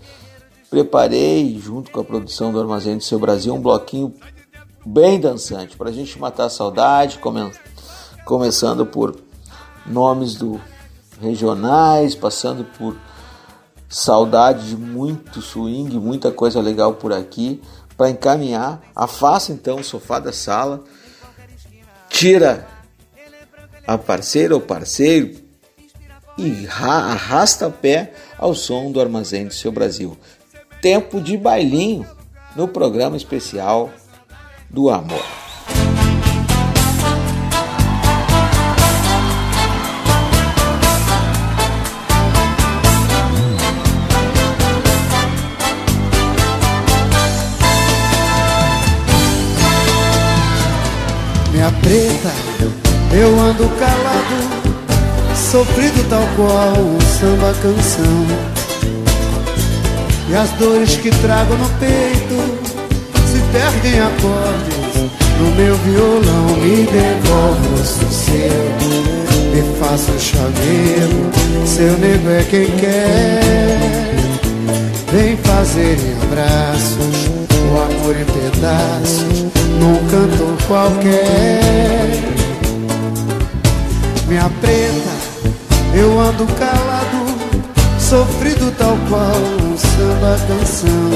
preparei, junto com a produção do Armazém do Seu Brasil, um bloquinho bem dançante, para a gente matar a saudade, come- começando por nomes do regionais, passando por saudade de muito swing, muita coisa legal por aqui, para encaminhar, afasta então o sofá da sala, tira a parceira ou parceiro e ra- arrasta o pé ao som do Armazém do Seu Brasil. Tempo de bailinho no programa especial do amor. Minha preta, eu ando calado, sofrido tal qual um samba canção. E as dores que trago no peito se perdem acordes no meu violão. Me devolve o sossego, me faça um seu nego é quem quer. Vem fazer em abraços o amor em pedaços num canto qualquer. Minha preta, eu ando calado, sofrido tal qual um samba canção.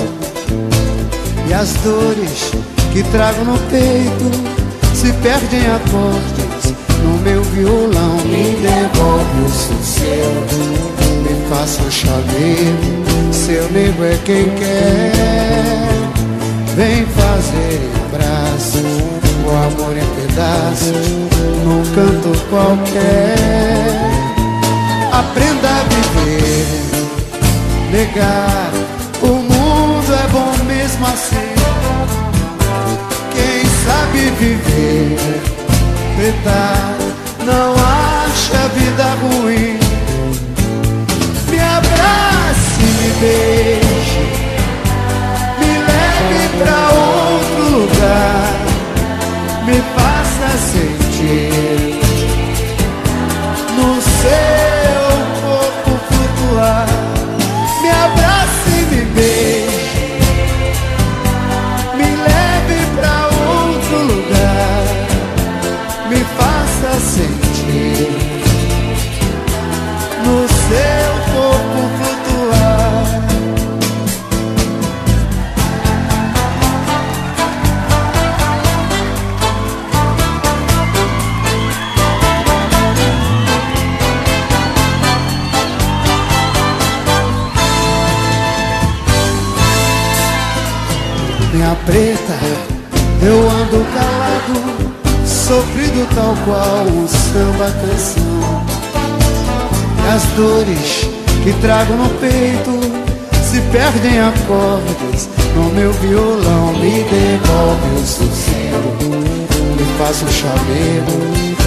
E as dores que trago no peito se perdem a acordes no meu violão. Me devolve o sossego, me faça um chaveiro, seu nego é quem quer. Vem fazer em abraços o amor em pedaços num canto qualquer. Aprenda a viver, negar. O mundo é bom mesmo assim. Quem sabe viver, preta, não acha a vida ruim. Me abrace, me beije me leve pra outro lugar, me faça sentir no seu que trago no peito se perdem acordes no meu violão. Me devolve o sossego, me faça um chamego.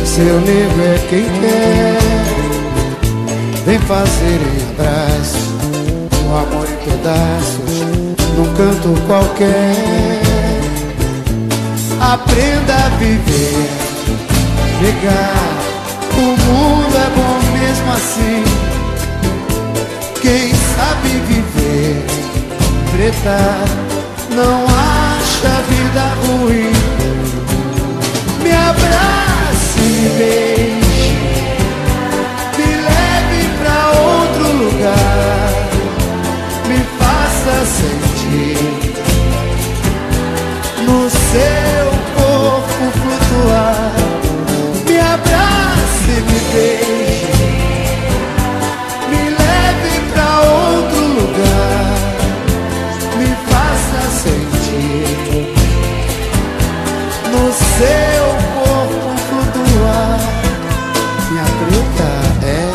Seu nego é quem quer. Vem fazer em abraço o amor em pedaços num canto qualquer. Aprenda a viver, negar. O mundo é bom mesmo assim. Quem sabe viver, preta, não acha vida ruim. Me abrace, me beije, me leve pra outro lugar, me faça sentir no seu corpo flutuar. Me abrace, me beije, seu corpo flutuar. Minha preta é.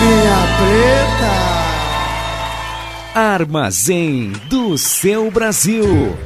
Minha preta. Armazém do seu Brasil.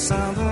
sound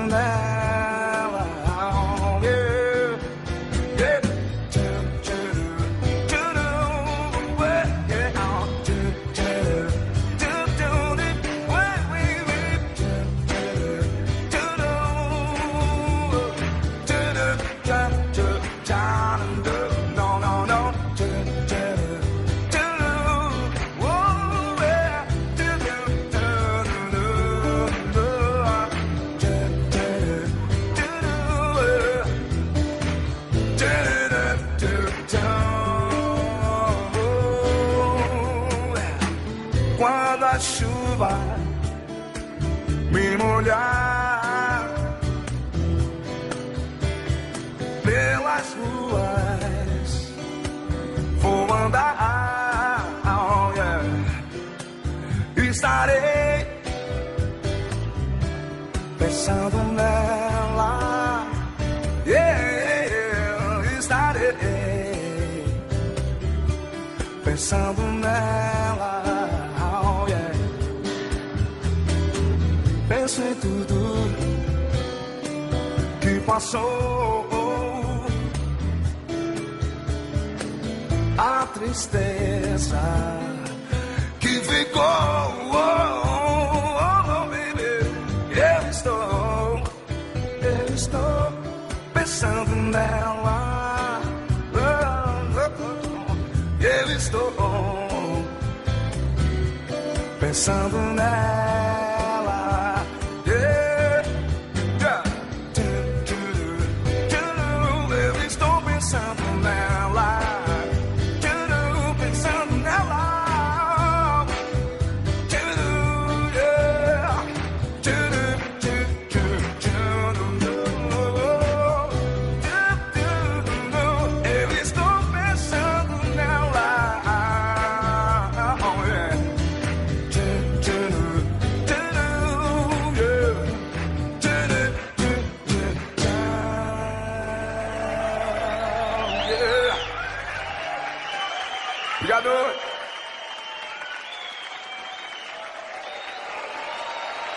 pensando nela. Oh, yeah. Penso em tudo que passou. A tristeza que ficou. sans bon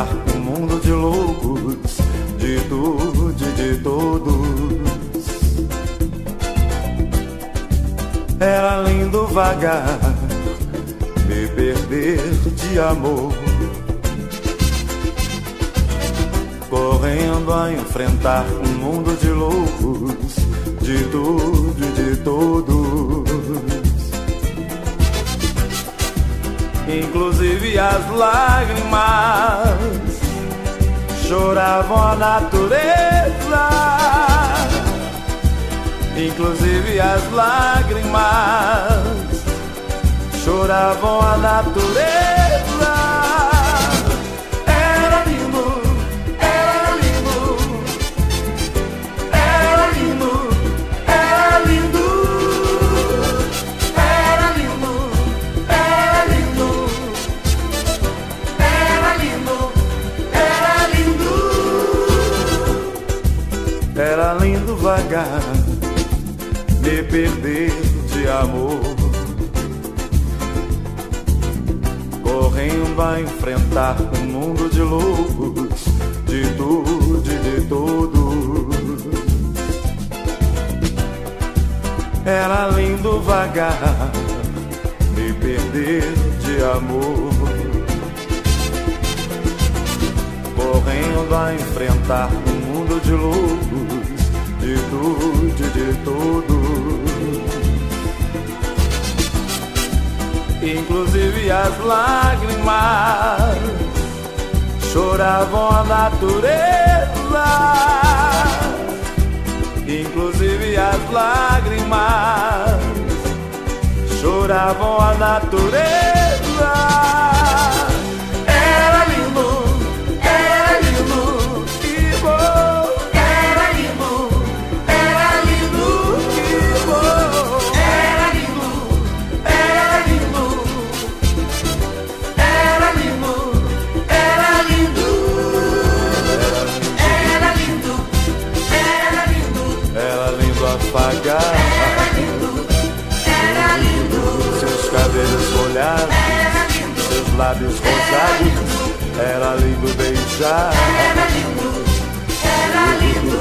Enfrentar um mundo de loucos, de tudo e de todos. Era lindo vagar, me perder de amor. Correndo a enfrentar um mundo de loucos, de tudo e de todos. Inclusive as lágrimas choravam a natureza. Inclusive as lágrimas choravam a natureza. Me perder de amor. Correndo a enfrentar um mundo de loucos, de tudo de todos. Era lindo vagar, me perder de amor. Correndo a enfrentar um mundo de loucos, de tudo. Inclusive as lágrimas choravam a natureza. Inclusive as lágrimas choravam a natureza. Lábios rosados. Era lindo beijar. Era lindo, era lindo,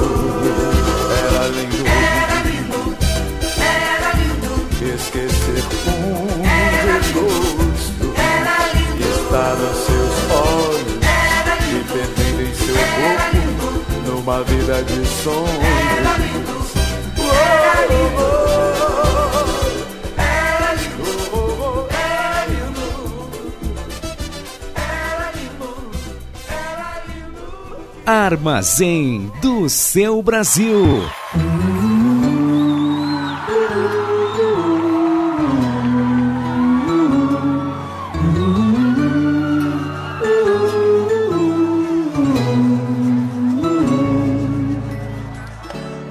era lindo, era lindo, era lindo. Esquecer um desgosto que está nos seus olhos e perdendo em seu corpo numa vida de sonhos. Armazém do seu Brasil.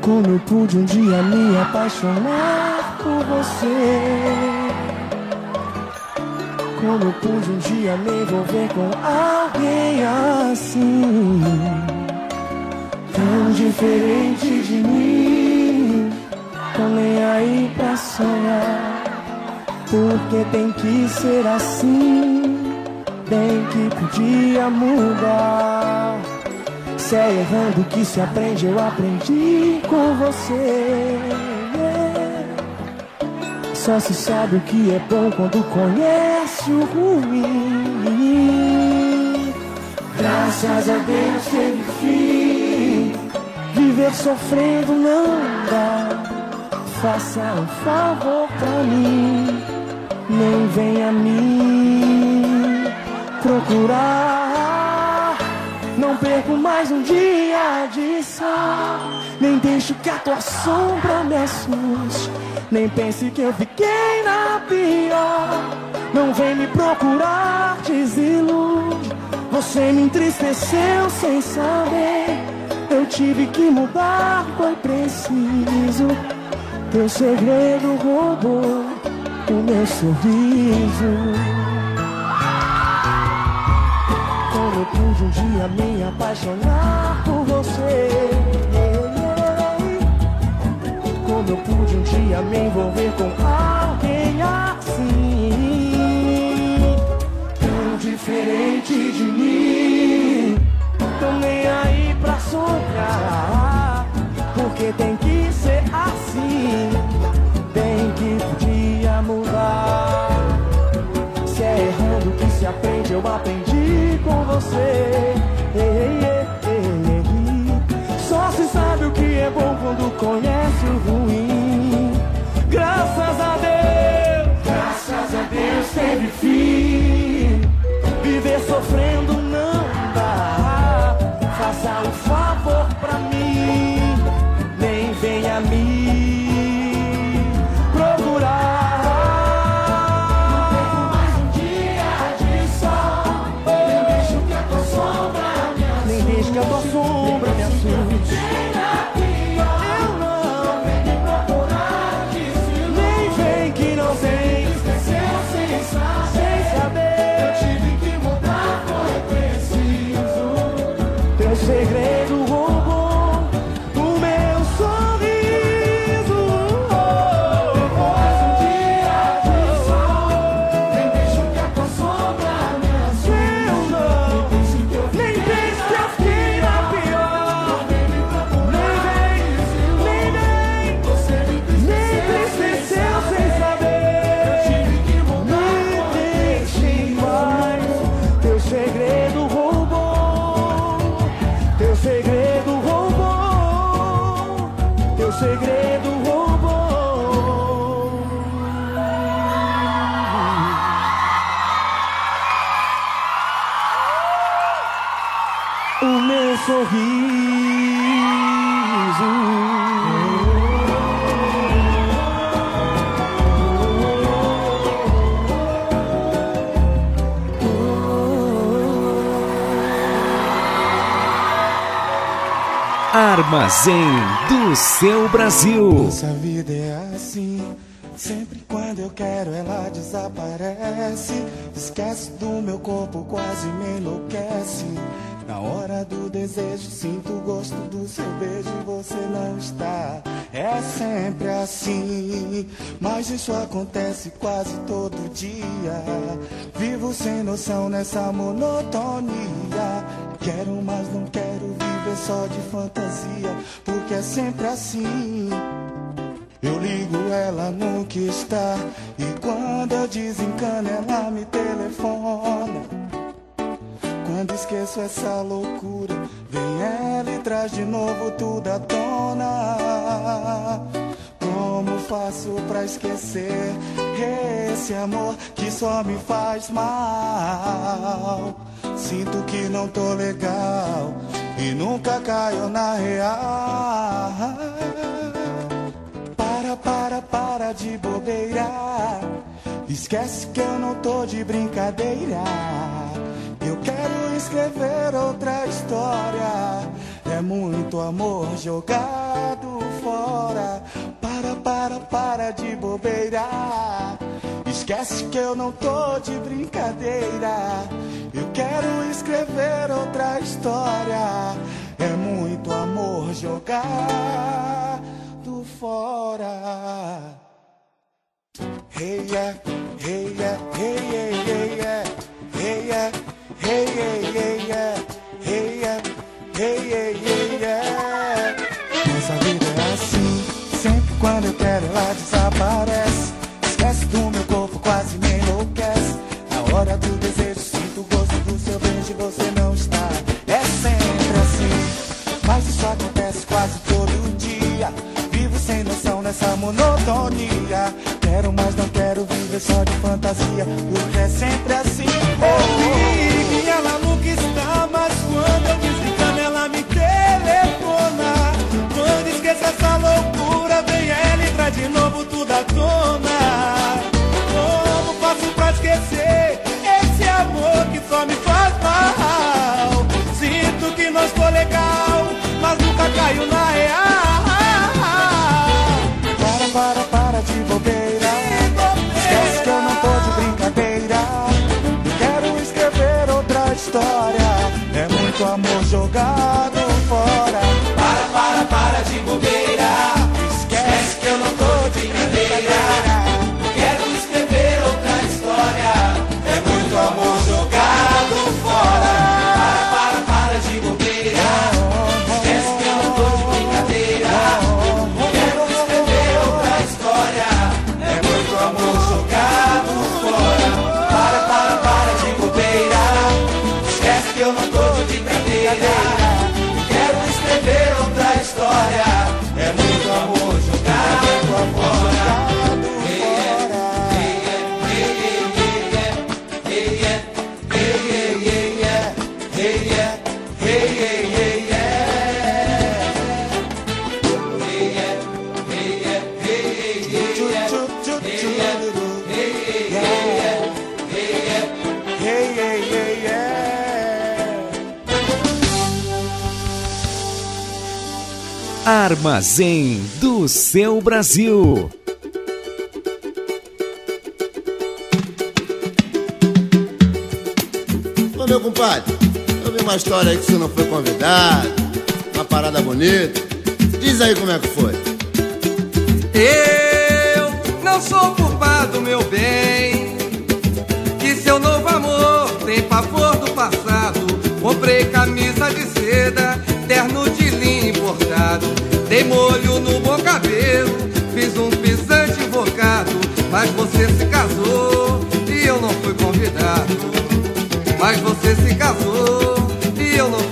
Como eu pude um dia me apaixonar por você? Como eu pude um dia me envolver com alguém Tem que ser assim, bem que podia mudar. Se é errando que se aprende, eu aprendi com você. Só se sabe o que é bom quando conhece o ruim. Graças a Deus teve fim. Viver sofrendo não dá. Faça um favor pra mim. Nem venha me procurar. Não perco mais um dia de sol. Nem deixo que a tua sombra me assuste. Nem pense que eu fiquei na pior. Não vem me procurar, desilude. Você me entristeceu sem saber. Eu tive que mudar, foi preciso. Teu segredo roubou o meu sorriso. Como eu pude um dia me apaixonar por você. Como eu pude um dia me envolver com alguém assim. Tão diferente de mim. Tô nem aí pra sonhar. Porque tem que ser assim. Se aprende, eu aprendi com você. Ei, ei, ei. Só se sabe o que é bom quando conhece o ruim. Graças a Deus, graças a Deus teve fim. Viver sofrendo Armazém do seu Brasil. Essa vida é assim. Sempre quando eu quero, ela desaparece. Esquece do meu corpo, quase me enlouquece. Na hora do desejo, sinto o gosto do seu beijo e você não está. É sempre assim, mas isso acontece quase todo dia. Vivo sem noção nessa monotonia. Quero, mas não quero viver só de fantasia, porque é sempre assim. Eu ligo, ela nunca está. E quando eu desencano, ela me telefona. Quando esqueço essa loucura, vem ela e traz de novo tudo à tona. Como faço pra esquecer esse amor que só me faz mal? Sinto que não tô legal e nunca caio na real. Para, para, para de bobeira. Esquece que eu não tô de brincadeira. Eu quero escrever outra história. É muito amor jogado fora. Para, para, para de bobeira. Esquece que eu não tô de brincadeira. Eu quero escrever outra história. É muito amor jogado fora. Hey, yeah, hey, yeah, hey, yeah, hey, yeah. Hey, yeah, hey, yeah, hey, yeah. Hey, yeah, hey, yeah, hey, yeah. Nossa vida é assim. Sempre quando eu quero, ela desaparece quase me enlouquece. Na hora do desejo, sinto o gosto do seu beijo e você não está. É sempre assim, mas isso acontece quase todo dia. Vivo sem noção nessa monotonia. Quero, mas não quero viver só de fantasia, porque é sempre assim. Oh, oh, oh. Minha maluca está amor jogado Armazém do seu Brasil. Ô meu compadre, eu vi uma história aí que você não foi convidado. Uma parada bonita. Diz aí como é que foi. Eu não sou culpado, meu bem. Mas você se casou e eu não fui convidado. Mas você se casou e eu não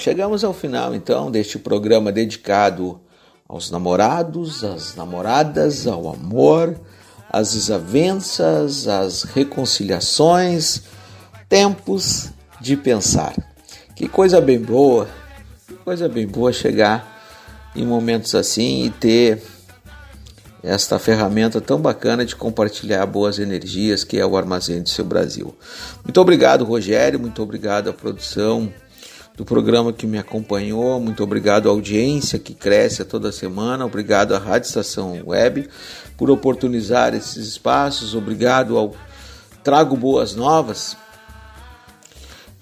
chegamos ao final então deste programa dedicado aos namorados, às namoradas, ao amor, às desavenças, às reconciliações, tempos de pensar. Que coisa bem boa, que coisa bem boa chegar em momentos assim e ter esta ferramenta tão bacana de compartilhar boas energias que é o Armazém do Seu Brasil. Muito obrigado, Rogério, muito obrigado à produção do programa que me acompanhou, muito obrigado à audiência que cresce toda semana, obrigado à Rádio Estação Web por oportunizar esses espaços, obrigado ao Trago Boas Novas,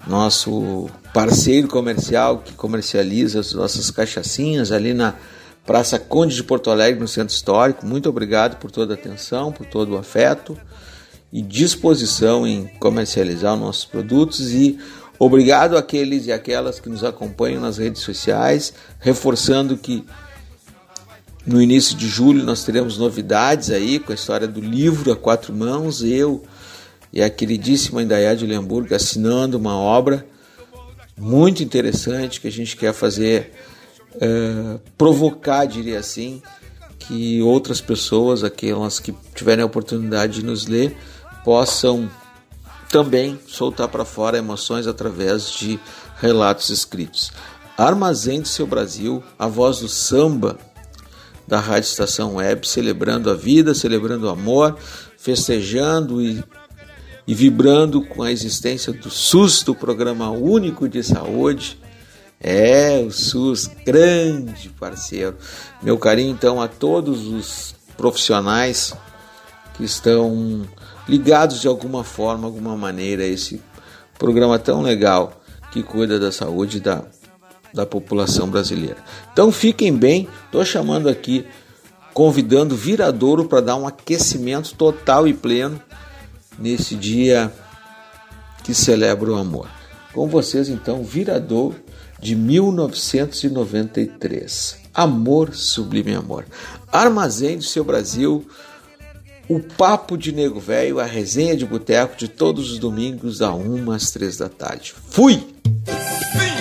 nosso parceiro comercial que comercializa as nossas cachaçinhas ali na Praça Conde de Porto Alegre, no Centro Histórico. Muito obrigado por toda a atenção, por todo o afeto e disposição em comercializar os nossos produtos e obrigado àqueles e aquelas que nos acompanham nas redes sociais, reforçando que no início de julho nós teremos novidades aí com a história do livro a quatro mãos, eu e a queridíssima Indaiá de Lemburgo assinando uma obra muito interessante que a gente quer fazer eh, provocar, diria assim, que outras pessoas, aquelas que tiverem a oportunidade de nos ler, possam também soltar para fora emoções através de relatos escritos. Armazém do Seu Brasil, a voz do samba da Rádio Estação Web, celebrando a vida, celebrando o amor, festejando e, e vibrando com a existência do SUS, do Programa Único de Saúde. É, o SUS, grande parceiro. Meu carinho então a todos os profissionais que estão ligados de alguma forma, alguma maneira a esse programa tão legal que cuida da saúde da, da população brasileira. Então fiquem bem, estou chamando aqui, convidando Viradouro para dar um aquecimento total e pleno nesse dia que celebra o amor. Com vocês então, Viradouro de 1993. Amor, sublime amor. Armazém do seu Brasil o Papo de Nego Velho, a resenha de boteco de todos os domingos, 1 às 3 da tarde. Fui! Bora,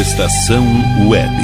Estação Web.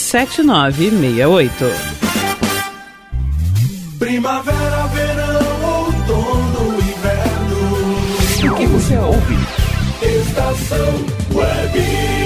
7968. Primavera, verão, outono, inverno. O que você ouve? Estação Web.